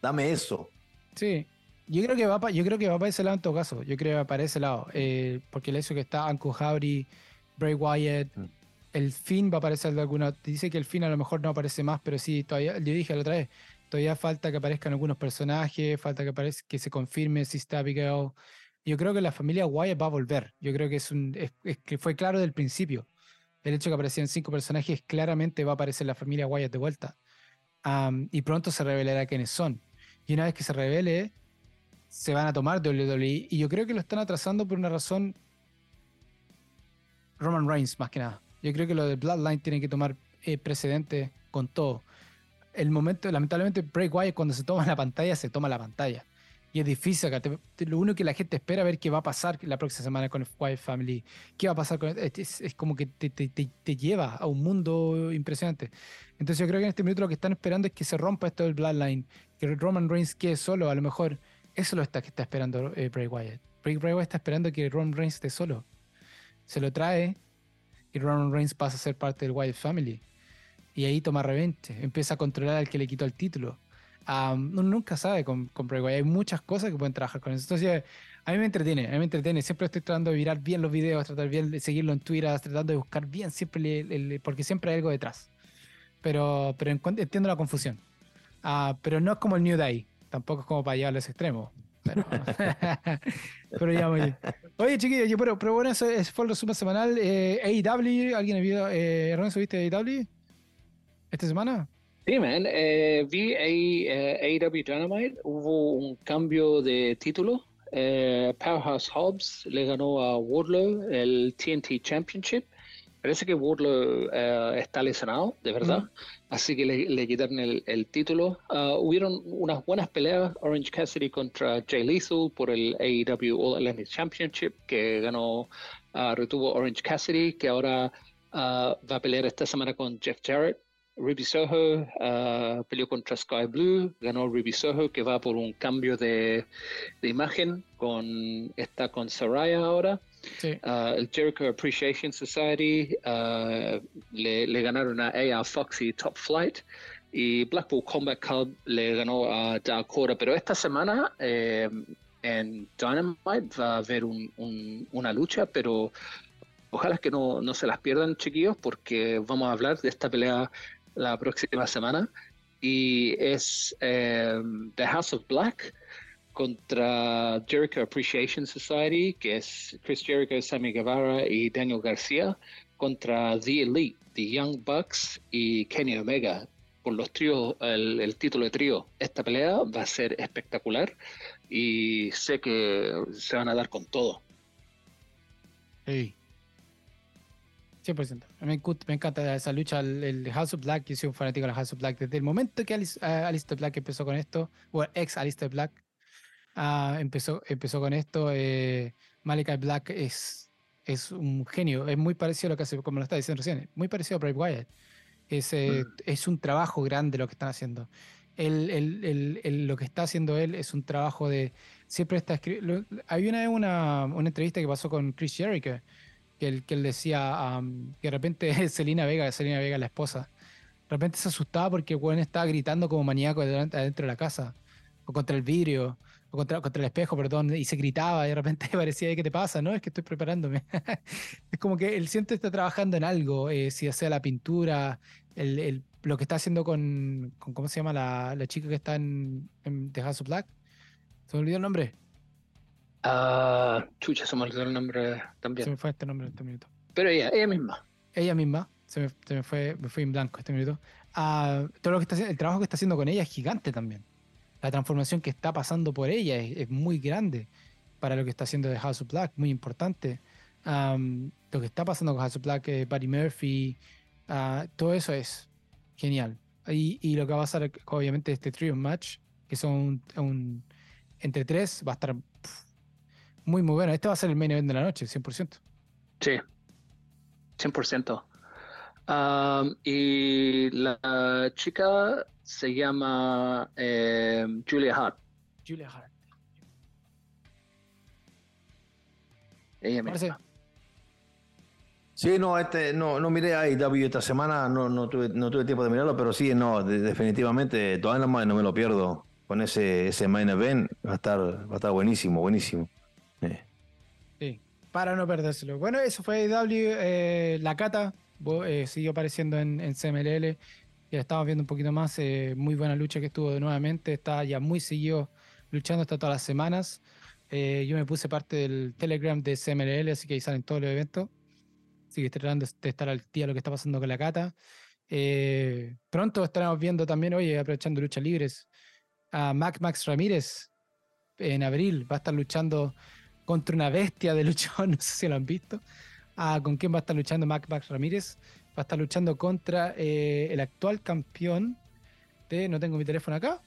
Dame eso. Sí. Yo creo que va para, yo creo que va para ese lado en todo caso. Yo creo que va para ese lado. Eh, porque el hecho que está Anko Howdy, Bray Wyatt, mm. el fin va a aparecer de alguna. Dice que el fin a lo mejor no aparece más, pero sí, todavía, yo dije la otra vez, todavía falta que aparezcan algunos personajes, falta que aparezca, que se confirme si está Abigail. Yo creo que la familia Wyatt va a volver. Yo creo que es un, es, que fue claro del principio. El hecho de que aparecieran cinco personajes claramente va a aparecer la familia Wyatt de vuelta. y pronto se revelará quiénes son. Y una vez que se revele, se van a tomar WWE. Y yo creo que lo están atrasando por una razón. Roman Reigns, más que nada. Yo creo que lo de Bloodline tiene que tomar eh, precedente con todo. El momento, lamentablemente, Bray Wyatt cuando se toma la pantalla, se toma la pantalla. Y es difícil, lo único que la gente espera ver qué va a pasar la próxima semana con Wyatt Family. ¿Qué va a pasar con es, es como que te, te, te, lleva a un mundo impresionante. Entonces yo creo que en este minuto lo que están esperando es que se rompa esto del Bloodline, que Roman Reigns quede solo, a lo mejor eso lo está que está esperando eh, Bray Wyatt. Bray, Wyatt está esperando que Roman Reigns esté solo. Se lo trae y Roman Reigns pasa a ser parte del Wyatt Family. Y ahí toma revente, empieza a controlar al que le quitó el título. Uno nunca sabe con, con hay muchas cosas que pueden trabajar con eso. Entonces, a mí me entretiene, a mí me entretiene. Siempre estoy tratando de mirar bien los videos, tratar bien de seguirlo en Twitter, tratando de buscar bien siempre, porque siempre hay algo detrás pero, pero entiendo la confusión. Ah, pero no es como el New Day, tampoco es como para llevarlo a ese extremo. Pero, (laughs) pero ya muy bien. Oye, chiquillos, pero, pero bueno, ese, fue el resumen semanal. Eh, AEW, ¿alguien ha visto? Eh, ¿Ernesto viste AEW esta semana? Sí, man. Eh, vi AEW eh, Dynamite. Hubo un cambio de título. Eh, Powerhouse Hobbs le ganó a Wardlow el TNT Championship. Parece que Wardlow eh, está lesionado, de verdad. Así que le, quitaron el, título. Uh, hubieron unas buenas peleas. Orange Cassidy contra Jay Lethal por el AEW All Atlantic Championship, que ganó, uh, retuvo Orange Cassidy, que ahora uh, va a pelear esta semana con Jeff Jarrett. Ruby Soho peleó contra Sky Blue, ganó Ruby Soho, que va por un cambio de, de imagen, con está con Soraya ahora. Uh, el Jericho Appreciation Society uh, le, ganaron a A.R. Foxy Top Flight y Blackpool Combat Club le ganó a Dakota. Pero esta semana eh, en Dynamite va a haber una lucha, pero ojalá que no, se las pierdan, chiquillos, porque vamos a hablar de esta pelea la próxima semana. Y es eh, The House of Black contra Jericho Appreciation Society, que es Chris Jericho, Sammy Guevara y Daniel García, contra The Elite, The Young Bucks y Kenny Omega. Por los tríos, el, título de trío, esta pelea va a ser espectacular y sé que se van a dar con todo. Sí. 100%. Me, me encanta esa lucha, el, House of Black. Yo soy un fanático de la House of Black. Desde el momento que Alice, uh, Alistair Black empezó con esto, o ex Alistair Black, Ah, empezó, empezó con esto. Eh, Malachi Black es, es un genio, es muy parecido a lo que hace, como lo está diciendo recién, muy parecido a Brave Wyatt. Es, eh, mm. es un trabajo grande lo que están haciendo. lo que está haciendo él es un trabajo de. Siempre está escribiendo. Hay una, una, una entrevista que pasó con Chris Jericho, que él, que él decía que de repente (laughs) Selena Vega, Selena Vega, la esposa, de repente se asustaba porque el estaba gritando como maníaco adentro de la casa, o contra el vidrio, contra, contra el espejo, perdón, y se gritaba y de repente (laughs) parecía, ¿qué te pasa? No, es que estoy preparándome. (laughs) es como que el siente está trabajando en algo, eh, si sea la pintura, el, el, lo que está haciendo con, con ¿cómo se llama la, la, chica que está en, en The House of Black? ¿Se me olvidó el nombre? Ah, chucha, se me olvidó el nombre también. Se me fue este nombre en este minuto. Pero ella, ella misma. Ella misma, se me, fue, me fui en blanco este minuto. Ah, todo lo que está, el trabajo que está haciendo con ella es gigante también. La transformación que está pasando por ella es, muy grande para lo que está haciendo de House of Black, muy importante. lo que está pasando con House of Black, eh, Buddy Murphy, ah, todo eso es genial. Y, y, lo que va a pasar, obviamente, este trio match, que son un, entre tres, va a estar muy, muy bueno. Este va a ser el main event de la noche, 100%. Sí, 100% y la chica se llama eh, Julia Hart. Julia Hart. Ella me Sí, no, este, no, no miré a IW esta semana, no, no, tuve, no tuve tiempo de mirarlo, pero sí, no, definitivamente, todavía no me lo pierdo con ese, ese main event, va a estar, va a estar buenísimo, buenísimo. Para no perdérselo. Bueno, eso fue IW, eh, la cata, eh, siguió apareciendo en, en, CMLL. Ya estamos viendo un poquito más. Eh, muy buena lucha que estuvo nuevamente. Está ya muy seguido luchando hasta todas las semanas. Eh, yo me puse parte del Telegram de CMLL, así que ahí salen todos los eventos. Así que tratando de estar al día de lo que está pasando con la cata. pronto estaremos viendo también, oye, aprovechando luchas libres, a Mac Max Ramírez en abril. Va a estar luchando contra una bestia de luchador, (laughs) no sé si lo han visto con quién va a estar luchando Mac Max Ramírez. Va a estar luchando contra eh, el actual campeón de, no tengo mi teléfono acá,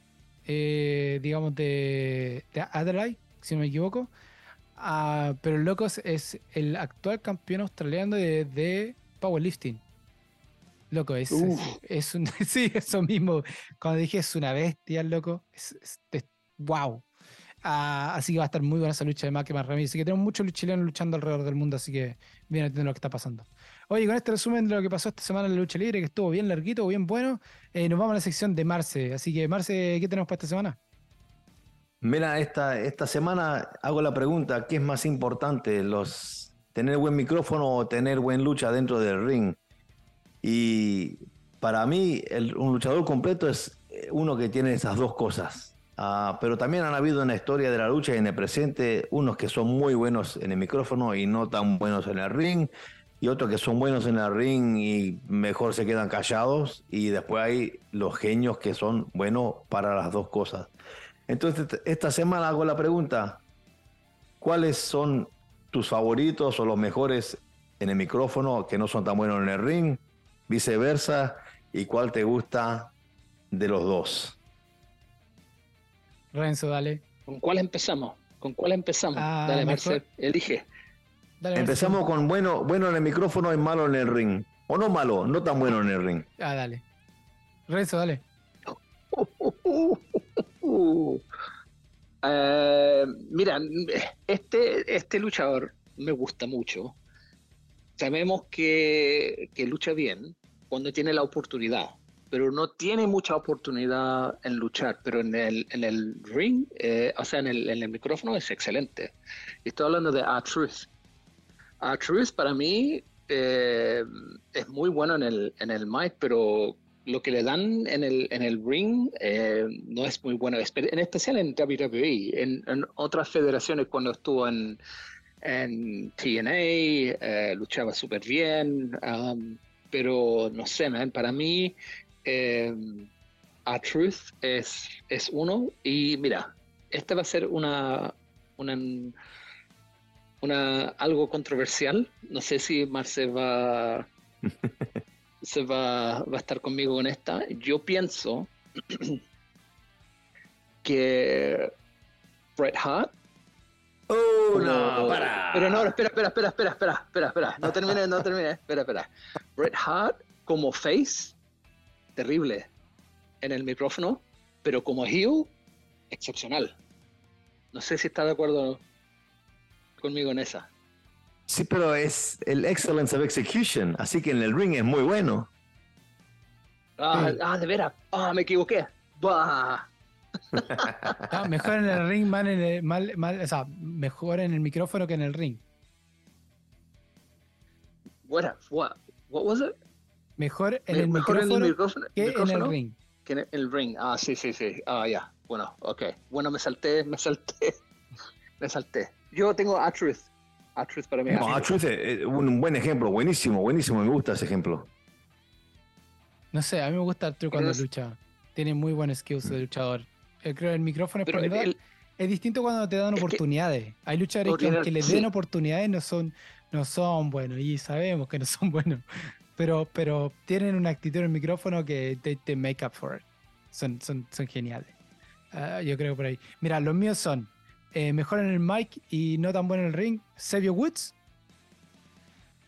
eh, digamos de, de, Adelaide, si no me equivoco. Ah, pero el loco es, el actual campeón australiano de, powerlifting. Loco, es, es, un. (laughs) Sí, eso mismo. Cuando dije es una bestia, loco. Es, es, wow. Ah, así que va a estar muy buena esa lucha de Mac Ramírez. Así que tenemos muchos chilenos luchando alrededor del mundo, así que bien entiendo lo que está pasando. Oye, con este resumen de lo que pasó esta semana en la lucha libre, que estuvo bien larguito, bien bueno, eh, nos vamos a la sección de Marce. Así que, Marce, ¿qué tenemos para esta semana? Mira, esta, esta semana hago la pregunta, ¿qué es más importante? Los, ¿Tener buen micrófono o tener buen lucha dentro del ring? Y para mí, un luchador completo es uno que tiene esas dos cosas Ah, pero también han habido en la historia de la lucha y en el presente unos que son muy buenos en el micrófono y no tan buenos en el ring, y otros que son buenos en el ring y mejor se quedan callados, y después hay los genios que son buenos para las dos cosas. Entonces, esta semana hago la pregunta, ¿cuáles son tus favoritos o los mejores en el micrófono que no son tan buenos en el ring? Viceversa, ¿y cuál te gusta de los dos? Renzo, dale. ¿Con cuál empezamos? ¿Con cuál empezamos? Ah, dale, Marcel, elige. Empezamos con bueno, bueno en el micrófono y malo en el ring. O no malo, no tan bueno en el ring. Ah, dale. Renzo, dale. (laughs) Eh, mira, este, este luchador me gusta mucho. Sabemos que, que lucha bien cuando tiene la oportunidad pero no tiene mucha oportunidad en luchar, pero en el, en el ring, eh, o sea, en el, en el, micrófono es excelente. Estoy hablando de A-Truth. A-Truth para mí eh, es muy bueno en el, en el mic, pero lo que le dan en el, en el ring eh, no es muy bueno, en especial en WWE. En, otras federaciones, cuando estuvo en, en TNA, luchaba súper bien, um, pero no sé, man, para mí eh, a Truth es, es uno. Y mira, esta va a ser una, una, una algo controversial. No sé si Marce va, (laughs) se va, va a estar conmigo en esta. Yo pienso (clears throat) que Bret Hart. Oh, no, para. Pero no, espera, espera, espera, espera, espera, espera, espera. No termine, no termine, espera, espera. Bret Hart como face terrible en el micrófono, pero como heel, excepcional. No sé si está de acuerdo conmigo en esa. Sí, pero es el excellence of execution, así que en el ring es muy bueno. Ah, ah de veras, ah, me equivoqué. mejor en el ring, mal en el, mal, mal, o sea, mejor en el micrófono que en el ring. What, what, what was it? Mejor en, el, micrófono que en el ring. Que en el ring. Ah, sí, sí, sí. Ah, ya. Bueno, ok. Bueno, me salté, me salté. (laughs) me salté. Yo tengo A-Truth. A-Truth para mí. No, A-Truth es un buen ejemplo. Buenísimo, buenísimo. Me gusta ese ejemplo. No sé, a mí me gusta Arturo cuando lucha. Tiene muy buenos skills de luchador. Yo creo que el micrófono es, es distinto cuando te dan oportunidades. Hay luchadores que aunque les den oportunidades no son, no son buenos y sabemos que no son buenos. Pero, pero tienen una actitud en el micrófono que te, make up for it. Son, son, son geniales. Ah, yo creo por ahí. Mira, los míos son eh, mejor en el mic y no tan bueno en el ring. Xavier Woods.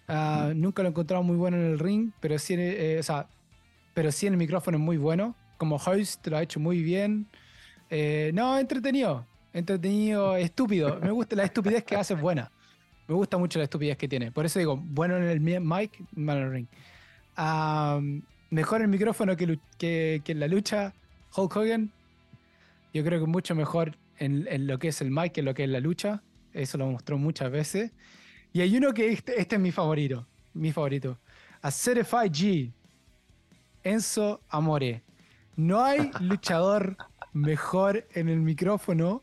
Ah, nunca lo he encontrado muy bueno en el ring, pero sí, eh, o sea, pero sí en el micrófono es muy bueno. Como host lo ha hecho muy bien. Eh, no, entretenido. Entretenido, (laughs) estúpido. Me gusta la estupidez que hace buena. Me gusta mucho la estupidez que tiene. Por eso digo, bueno en el mic, malo en el ring. Ah, mejor el micrófono que, que, que, en la lucha, Hulk Hogan. Yo creo que mucho mejor en, en, lo que es el mic que en lo que es la lucha. Eso lo mostró muchas veces. Y hay uno que este, este es mi favorito. Mi favorito. A Certified G. Enzo Amore. No hay (laughs) luchador mejor en el micrófono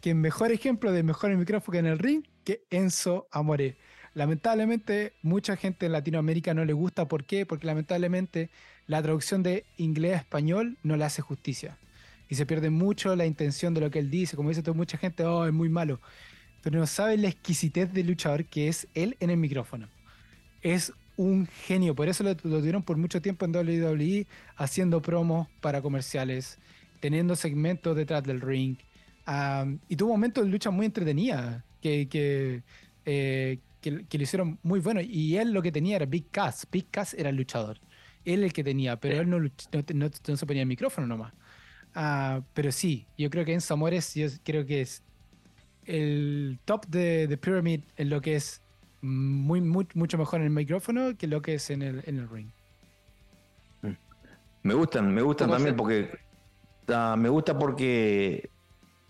que mejor ejemplo de mejor en el micrófono que en el ring que Enzo Amore. Lamentablemente, mucha gente en Latinoamérica no le gusta. ¿Por qué? Porque lamentablemente la traducción de inglés a español no le hace justicia. Y se pierde mucho la intención de lo que él dice. Como dice toda mucha gente, oh, es muy malo pero no sabe la exquisitez del luchador que es él en el micrófono. Es un genio, por eso lo, tuvieron por mucho tiempo en WWE, haciendo promos para comerciales, teniendo segmentos detrás del ring. y tuvo momentos de lucha muy entretenida, que, que, eh, que, lo hicieron muy bueno. Y él lo que tenía era Big Cass. Big Cass era el luchador. Él el que tenía, pero él no, no, se ponía el micrófono nomás. Ah, pero sí, yo creo que en Zamores, yo creo que es el top de, de Pyramid en lo que es muy, mucho mejor en el micrófono que lo que es en el, en el ring. Me gustan, me gustan también porque ah, me gusta porque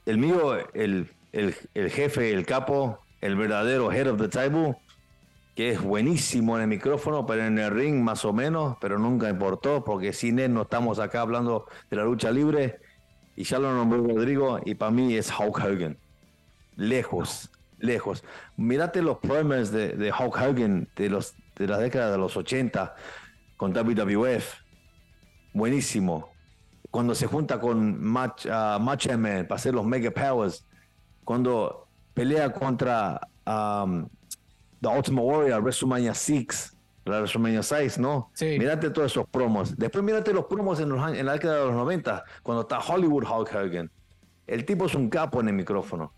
el mío, el, jefe, el capo, el verdadero head of the table, que es buenísimo en el micrófono, pero en el ring más o menos, pero nunca importó, porque sin él no estamos acá hablando de la lucha libre, y ya lo nombró Rodrigo, y para mí es Hulk Hogan lejos, lejos. Mírate los problemas de, de Hulk Hogan de, los, de la década de los 80 con WWF. Buenísimo. Cuando se junta con Match, uh, para hacer los Mega Powers. Cuando pelea contra um, The Ultimate Warrior, WrestleMania 6, la WrestleMania 6, ¿no? Sí. Mírate todos esos promos. Después mírate los promos en, en la década de los 90, cuando está Hollywood Hulk Hogan. El tipo es un capo en el micrófono.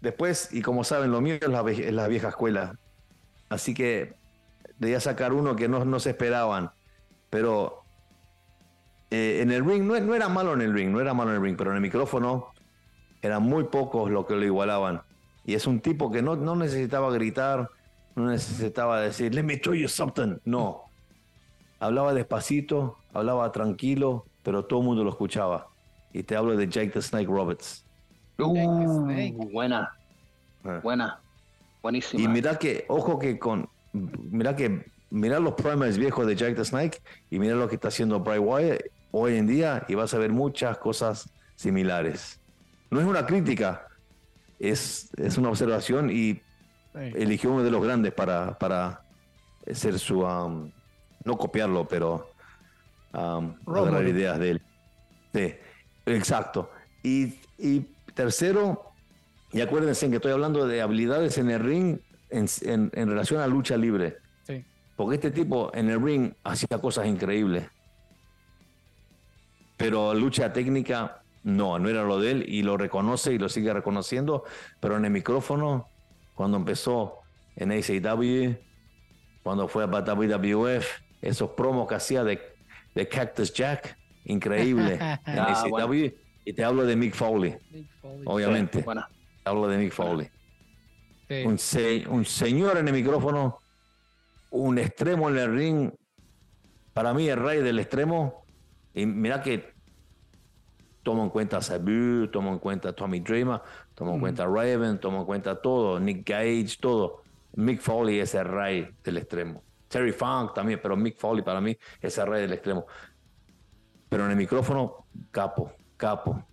Después, y como saben, lo mío es la, vieja escuela. Así que debía sacar uno que no, se esperaban. Pero eh, en el ring, no, no, era malo en el ring, no era malo en el ring, pero en el micrófono eran muy pocos los que lo igualaban. Y es un tipo que no, no necesitaba gritar, no necesitaba decir, let me show you something. No. Hablaba despacito, hablaba tranquilo, pero todo el mundo lo escuchaba. Y te hablo de Jake the Snake Roberts. Uh, buena. Ah. Buena. Buenísima. Y mira que, ojo que con. Mira que. Mira los primaries viejos de Jack the Snake y mira lo que está haciendo Bray Wyatt hoy en día y vas a ver muchas cosas similares. No es una crítica, es, es una observación y eligió uno de los grandes para, para ser su. Um, no copiarlo, pero. Um, ideas de él. Sí, exacto. Y, y Tercero, y acuérdense que estoy hablando de habilidades en el ring en, relación a lucha libre. Porque este tipo en el ring hacía cosas increíbles. Pero lucha técnica, no, no era lo de él y lo reconoce y lo sigue reconociendo. Pero en el micrófono, cuando empezó en ACW, cuando fue a WWF, esos promos que hacía de, de Cactus Jack, increíble. (laughs) en ACW. Ah, y te hablo de Mick Foley. Obviamente. Hablo de Mick Foley. Un, señor en el micrófono, un extremo en el ring. Para mí, el rey del extremo. Y mira que tomo en cuenta a Sabu, tomo en cuenta a Tommy Dreamer, tomo en cuenta a Raven, tomo en cuenta todo, Nick Gage, todo. Mick Foley es el rey del extremo. Terry Funk también, pero Mick Foley para mí es el rey del extremo. Pero en el micrófono, capo capo.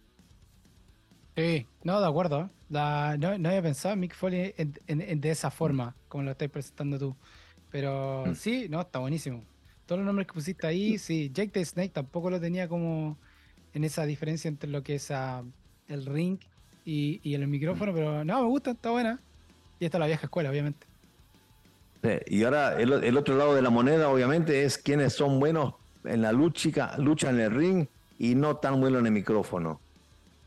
Sí, no, de acuerdo. no, no, había pensado en Mick Foley de esa forma, como lo estás presentando tú. Pero mm. sí, no, está buenísimo. todos los nombres que pusiste ahí, sí. Jake the Snake tampoco lo tenía como en esa diferencia entre lo que es ah, el ring y, y el micrófono, pero no, me gusta, está buena. Y esta es la vieja escuela, obviamente. Sí, y ahora el, el otro lado de la moneda, obviamente, es quienes son buenos en la lucha, lucha en el ring y no tan buenos en el micrófono.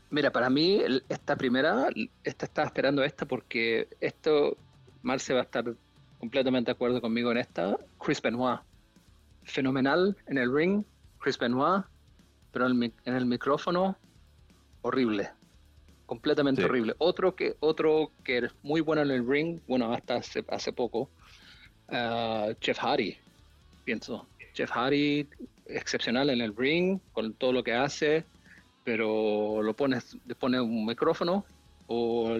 Mira, para mí el- esta primera, esta estaba esperando esta porque esto, Marce va a estar completamente de acuerdo conmigo en esta. Chris Benoit, fenomenal en el ring, Chris Benoit, pero en el, mi- en el micrófono, horrible, completamente Sí. horrible. Otro que, otro que es muy bueno en el ring, bueno, hasta hace, hace poco, ah, Jeff Hardy, pienso. Jeff Hardy, excepcional en el ring, con todo lo que hace, pero lo pones, le pones un micrófono o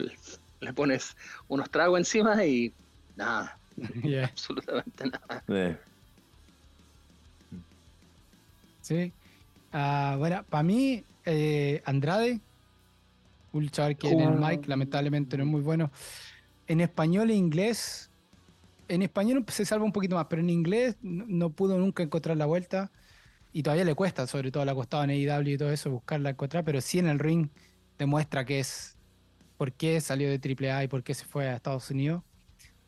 le pones unos tragos encima y nada, (laughs) Yeah, absolutamente nada. Sí. sí. Ah, bueno, para mí, eh, Andrade, un luchador que en el mic lamentablemente no es muy bueno. En español e inglés, en español se salva un poquito más, pero en inglés no, no pudo nunca encontrar la vuelta y todavía le cuesta, sobre todo le ha costado en AEW y todo eso, buscarla encontrar, pero sí en el ring demuestra que es por qué salió de AAA y por qué se fue a Estados Unidos.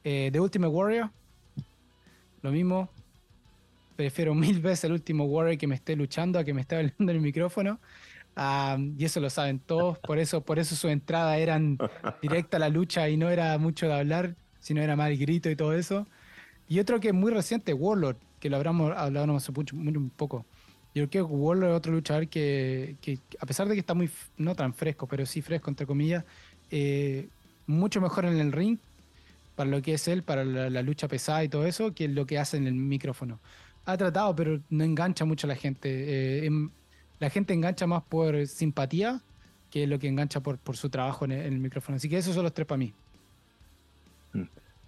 Eh, The Ultimate Warrior, lo mismo. Prefiero mil veces el último Warrior que me esté luchando a que me esté hablando en el micrófono. Y eso lo saben todos, por eso, por eso sus entradas eran directa a la lucha y no era mucho de hablar, sino era más el grito y todo eso. Y otro que es muy reciente, Warlord, que lo hablamos, hablamos un poco. Yo creo que Warlord es otro luchador que, a pesar de que está muy, no tan fresco, pero sí fresco, entre comillas, eh, mucho mejor en el ring para lo que es él, para la lucha pesada y todo eso, que lo que hace en el micrófono. Ha tratado, pero no engancha mucho a la gente. Eh, em- la gente engancha más por simpatía que lo que engancha por, por su trabajo en el, en el micrófono. Así que esos son los tres para mí.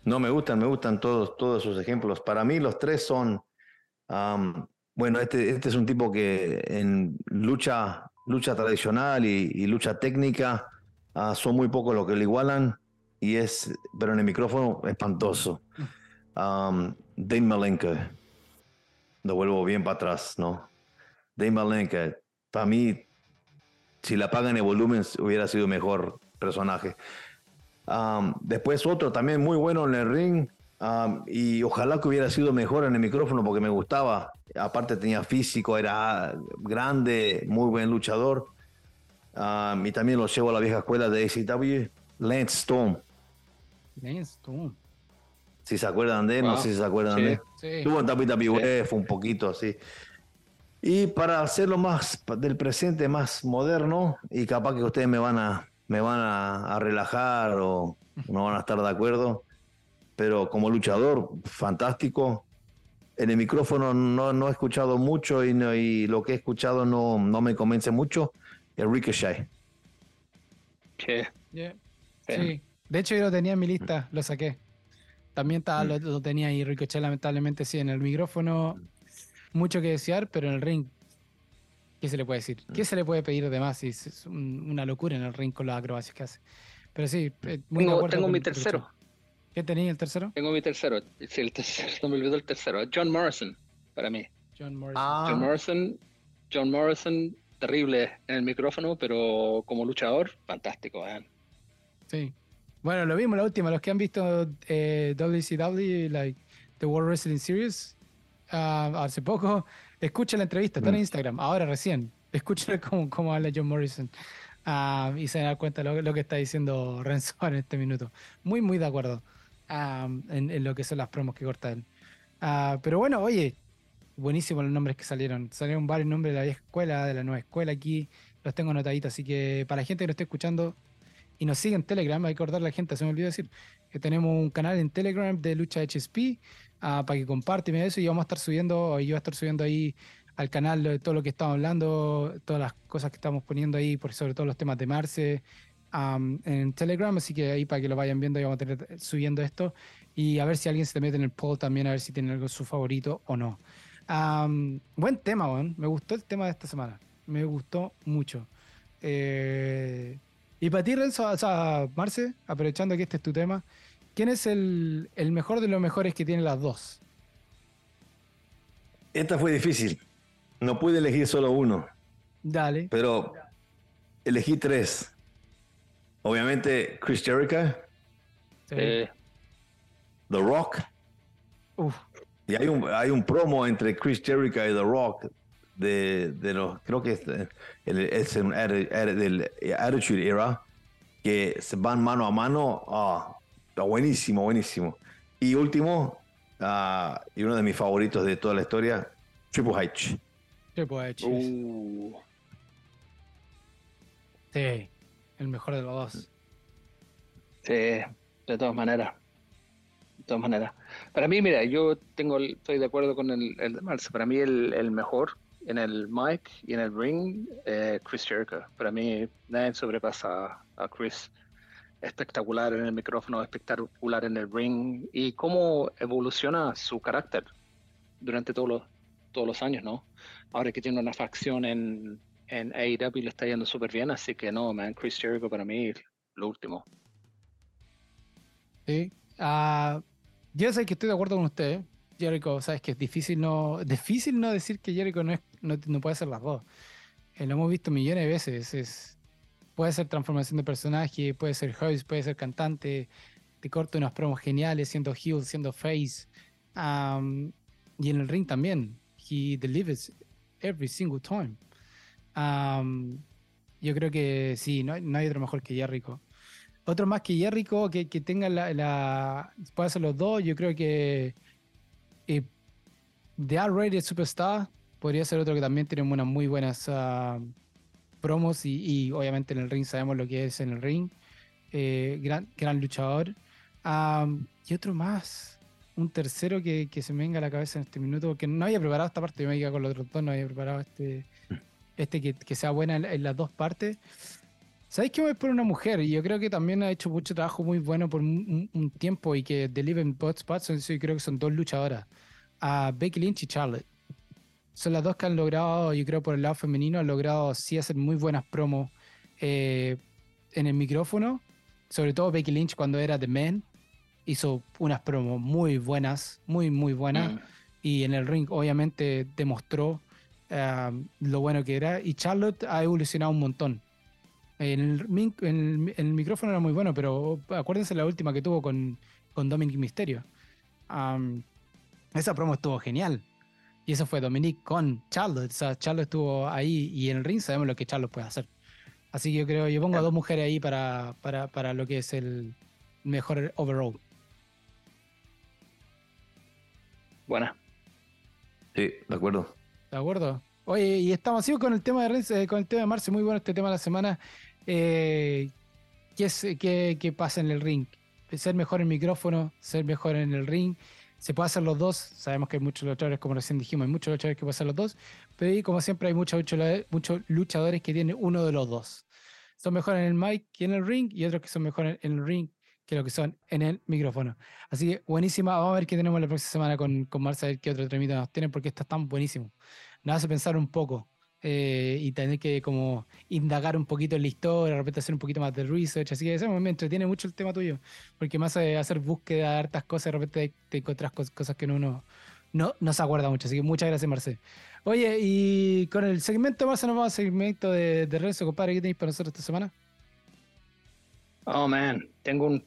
No, me gustan, me gustan todos, todos esos ejemplos. Para mí los tres son, bueno, este, este es un tipo que en lucha, lucha tradicional y, y lucha técnica ah, son muy pocos los que lo igualan y es, pero en el micrófono espantoso. Am, Dave Malenka, lo vuelvo bien para atrás, ¿no? Dave Malenka, para mí, si la pagan en volumen hubiera sido mejor personaje. Um, después otro también muy bueno en el ring um, y ojalá que hubiera sido mejor en el micrófono porque me gustaba. Aparte tenía físico, era grande, muy buen luchador. Um, y también lo llevo a la vieja escuela de ACW, Lance Storm. Lance Storm. Si se acuerdan de él, no sé si se acuerdan Sí. de él. Sí. Estuvo en WWE, fue un poquito así. Y para hacerlo más del presente, más moderno, y capaz que ustedes me van a, me van a, a relajar o no van a estar de acuerdo, pero como luchador, fantástico. En el micrófono no, no he escuchado mucho y, no- y lo que he escuchado no, no me convence mucho. El Ricochet. Sí. Yeah. Sí. Sí. De hecho, yo lo tenía en mi lista, lo saqué. También estaba, lo, lo tenía ahí, Ricochet, lamentablemente, sí, en el micrófono, mucho que desear, pero en el ring, ¿qué se le puede decir? ¿Qué se le puede pedir de más? Es, es un- una locura en el ring con las acrobacias que hace. Pero sí, eh, muy Tengo, tengo mi Ricochet. tercero. ¿Qué tenía el tercero? Tengo mi tercero. Sí, el tercero. (laughs) No me olvidó el tercero. John Morrison, para mí. John Morrison. Ah. John Morrison, John Morrison, terrible en el micrófono, pero como luchador, fantástico. ¿eh? Sí. Bueno, lo vimos la última, los que han visto eh, WCW, like The World Wrestling Series, ah, hace poco, escuchen la entrevista, está en Mm. Instagram, ahora recién. Escuchen (laughs) cómo, cómo habla John Morrison. Ah, y se dan cuenta lo, lo que está diciendo (laughs) Renzo en este minuto. Muy, muy de acuerdo ah, en, en lo que son las promos que corta él. Pero bueno, oye, buenísimos los nombres que salieron. Salieron varios nombres de la vieja escuela, de la nueva escuela aquí. Los tengo anotaditos, así que para la gente que nos esté escuchando, y nos sigue en Telegram, hay que recordar a la gente, se me olvidó decir, que tenemos un canal en Telegram de Lucha HSP, ah, para que mira eso, y vamos a estar subiendo, yo voy a estar subiendo ahí al canal todo lo que estamos hablando, todas las cosas que estamos poniendo ahí, por sobre todo los temas de Marce, en Telegram, así que ahí para que lo vayan viendo, vamos a tener subiendo esto, y a ver si alguien se mete en el poll también, a ver si tiene algo su favorito o no. Buen tema, me gustó el tema de esta semana, me gustó mucho. Eh, y para ti, Renzo, o sea, Marce, aprovechando que este es tu tema, ¿quién es el, el mejor de los mejores que tienen las dos? esta fue difícil. No pude elegir solo uno. Dale. Pero elegí tres. Obviamente, Chris Jericho. Eh, The Rock. Uf. Y hay un, hay un promo entre Chris Jericho y The Rock de, de los, creo que es, el, es atti- atti- del Attitude Era, que se van mano a mano. Está buenísimo, buenísimo. Y último, ah, y uno de mis favoritos de toda la historia, Triple H. Triple H. uh, Sí. El mejor de los dos. sí, de todas maneras. De todas maneras. Para mí, mira, yo tengo, el- estoy de acuerdo con el, el de Marce. Para mí, el, el mejor en el mic y en el ring, eh, Chris Jericho. Para mí, nadie sobrepasa a Chris. Espectacular en el micrófono, espectacular en el ring. Y cómo evoluciona su carácter durante todos los, todos los años, ¿no? Ahora que tiene una facción en, en AEW le está yendo súper bien, así que no, man, Chris Jericho para mí lo último. Sí. Ah, yo sé que estoy de acuerdo con usted. Jericho, sabes que es difícil no, difícil no decir que Jericho no, es, no, no puede ser las dos. Eh, lo hemos visto millones de veces. Es, puede ser transformación de personaje, puede ser host, puede ser cantante, te corta unos promos geniales siendo heel, siendo face. Um, y en el ring también. He delivers every single time. Um, yo creo que sí, no, hay- no hay otro mejor que Jericho. Otro más que Jericho que, que tenga la, la. Puede hacer los dos. Yo creo que. eh, The R-Rated Superstar podría ser otro que también tiene unas muy buenas ah, promos y, obviamente en el ring sabemos lo que es en el ring. Eh, gran, gran luchador. Am, y otro más. Un tercero que, que se me venga a la cabeza en este minuto, porque no había preparado esta parte, yo me iba con los otros dos, no había preparado este, este que, que sea buena en, en las dos partes. ¿Sabéis que voy por una mujer? Y yo creo que también ha hecho mucho trabajo muy bueno por un, tiempo y que deliver en both spots. Yo creo que son dos luchadoras. A Becky Lynch y Charlotte. Son las dos que han logrado, yo creo por el lado femenino, han logrado sí hacer muy buenas promos eh, en el micrófono. Sobre todo Becky Lynch cuando era The Man. Hizo unas promos muy buenas, muy, muy buenas Mm. y en el ring obviamente demostró ah, lo bueno que era y Charlotte ha evolucionado un montón. En el, en el- en el micrófono era muy bueno, pero acuérdense la última que tuvo con, con Dominic Mysterio. Am, esa promo estuvo genial. Y eso fue Dominic con Charlotte. O sea, Charlotte estuvo ahí y en el ring sabemos lo que Charlotte puede hacer. Así que yo creo, yo pongo a dos mujeres ahí para, para, para lo que es el mejor overall. Buena. Sí, de acuerdo. ¿De acuerdo? Oye, y estamos así con el tema de eh, con el tema de Marce, muy bueno este tema de la semana. Eh, ¿qué, es, qué, qué pasa en el ring? Ser mejor en micrófono, ser mejor en el ring. Se puede hacer los dos. Sabemos que hay muchos luchadores, como recién dijimos, hay muchos luchadores que pueden hacer los dos. Pero como siempre, hay muchos luchadores, muchos luchadores que tienen uno de los dos. Son mejores en el mic que en el ring y otros que son mejores en el ring que lo que son en el micrófono. Así que buenísima. Vamos a ver qué tenemos la próxima semana con, con Marce, a ver qué otro tremita nos tiene, porque está tan buenísimo. Nos hace pensar un poco eh, y tener que como indagar un poquito en la historia, de repente hacer un poquito más de research. Así que eso me entretiene mucho el tema tuyo, porque más hace hacer búsqueda de hartas cosas, de repente te encuentras cos- cosas que uno no, no, se acuerda mucho. Así que muchas gracias, Marce. Oye, y con el segmento de Marce nos vamos al segmento de, de Renzo, compadre. ¿Qué tenéis para nosotros esta semana? Oh, man, tengo un-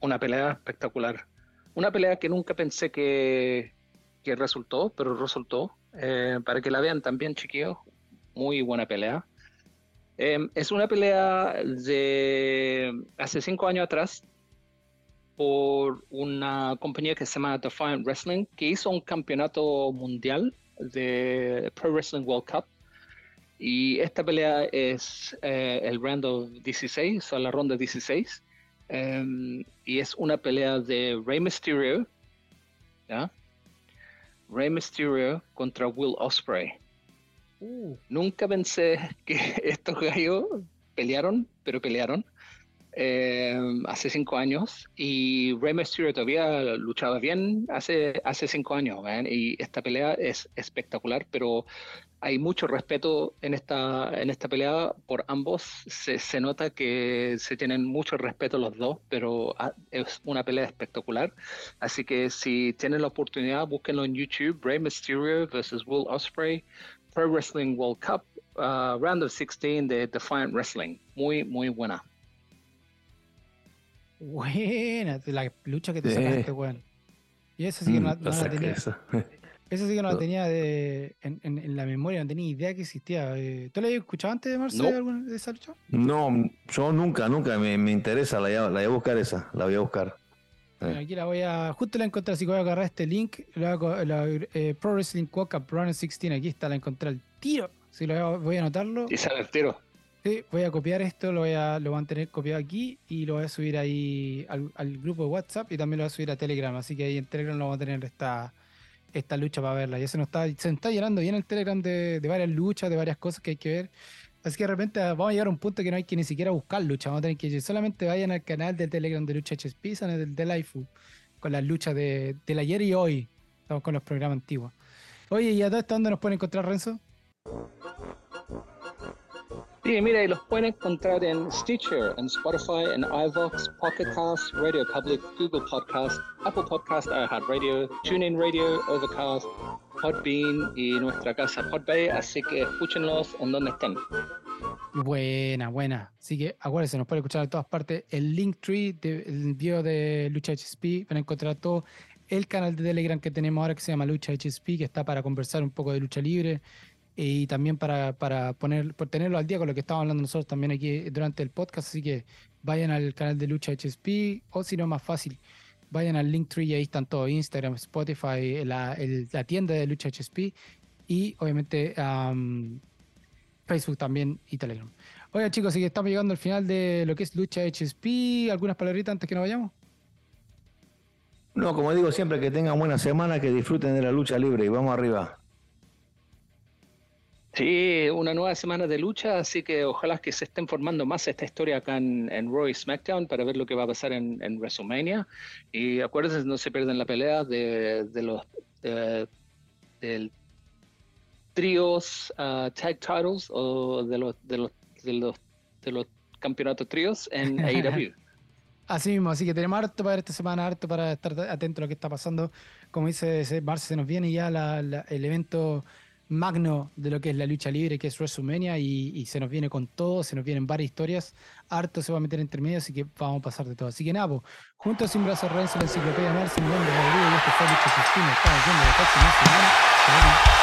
una pelea espectacular. Una pelea que nunca pensé que, que resultó, pero resultó. Eh, para que la vean también, chiquillos, muy buena pelea. Eh, es una pelea de hace cinco años atrás por una compañía que se llama Defiant Wrestling, que hizo un campeonato mundial de Pro Wrestling World Cup. Y esta pelea es eh, el round of 16, o la ronda 16. em, y es una pelea de Rey Mysterio. Rey Mysterio contra Will Ospreay. Nunca pensé (laughs) que estos gallos pelearon, pero pelearon. eh, hace cinco años y Rey Mysterio todavía luchaba bien hace, hace cinco años y esta pelea es espectacular, pero hay mucho respeto en esta, en esta pelea por ambos. Se, nota que se tienen mucho respeto los dos, pero ah, es una pelea espectacular. Así que si tienen la oportunidad, búsquenlo en YouTube. Rey Mysterio versus Will Ospreay, Pro Wrestling World Cup, uh, Round of 16 de Defiant Wrestling. Muy, muy buena. Buena, la lucha que te sacaste, weón. Y eso sí que no, mm, no la tenía. Eso (laughs) sí que no la tenía de, en, en, la memoria, no tenía idea que existía. Eh, ¿Tú la habías escuchado antes de Marcelo de esa lucha? No, yo nunca, nunca me, me interesa, la, la voy a buscar esa, la voy a buscar. Aquí la voy a, justo la encontré, así que voy a agarrar este link, la, la eh, Pro Wrestling Walk Up Run 16, aquí está, la encontré al tiro. Si lo voy a, anotarlo. Y sale tiro. Sí, voy a copiar esto, lo voy a, lo voy a tener copiado aquí y lo voy a subir ahí al, al, grupo de WhatsApp y también lo voy a subir a Telegram. Así que ahí en Telegram lo vamos a tener esta, esta lucha para verla. Ya se nos está, se está llenando bien el Telegram de, de, varias luchas, de varias cosas que hay que ver. Así que de repente vamos a llegar a un punto que no hay que ni siquiera buscar lucha. Vamos a tener que solamente vayan al canal de Telegram de Lucha HSP, del de Life, con las luchas de, del ayer y hoy. Estamos con los programas antiguos. Oye, ¿y a todo esto dónde nos pueden encontrar, Renzo? Sí, mira, y los pueden encontrar en Stitcher, en Spotify, en iVoox, Pocket Cast, Radio Public, Google Podcast, Apple Podcast, iHeartRadio, TuneIn Radio, Overcast, Y nuestra casa así que escúchenlos en donde estén. Buena, buena. Así que acuérdense, nos pueden escuchar en todas partes. El Linktree del video de Lucha HSP, van a encontrar todo el canal de Telegram que tenemos ahora que se llama Lucha HSP, que está para conversar un poco de lucha libre, y también para, para poner, por tenerlo al día con lo que estamos hablando nosotros también aquí durante el podcast. Así que vayan al canal de Lucha HSP o si no, más fácil, vayan al Linktree y ahí están todos: Instagram, Spotify, la, la tienda de Lucha HSP y obviamente Facebook también y Telegram. Oiga, chicos, así que estamos llegando al final de lo que es Lucha HSP. ¿Algunas palabritas antes que nos vayamos? No, como digo siempre, que tengan buena semana, que disfruten de la lucha libre y vamos arriba. Sí, una nueva semana de lucha, así que ojalá que se estén formando más esta historia acá en, en Raw SmackDown para ver lo que va a pasar en, en WrestleMania. Y acuérdense, no se pierden la pelea de, de los del tríos uh, tag titles o de los de los de los, de los campeonatos tríos en (laughs) AEW. Así mismo, así que tenemos harto para esta semana, harto para estar atento a lo que está pasando. Como dice Marce, se nos viene ya la, la, el evento magno de lo que es la lucha libre, que es WrestleMania, y, se nos viene con todo, se nos vienen varias historias, harto se va a meter entre medio, así que vamos a pasar de todo. Así que nada, pues, junto a Sin Brazo Renzo, la enciclopedia Marcin, nombre de y este fue Lucha Sistina, estamos viendo la próxima semana.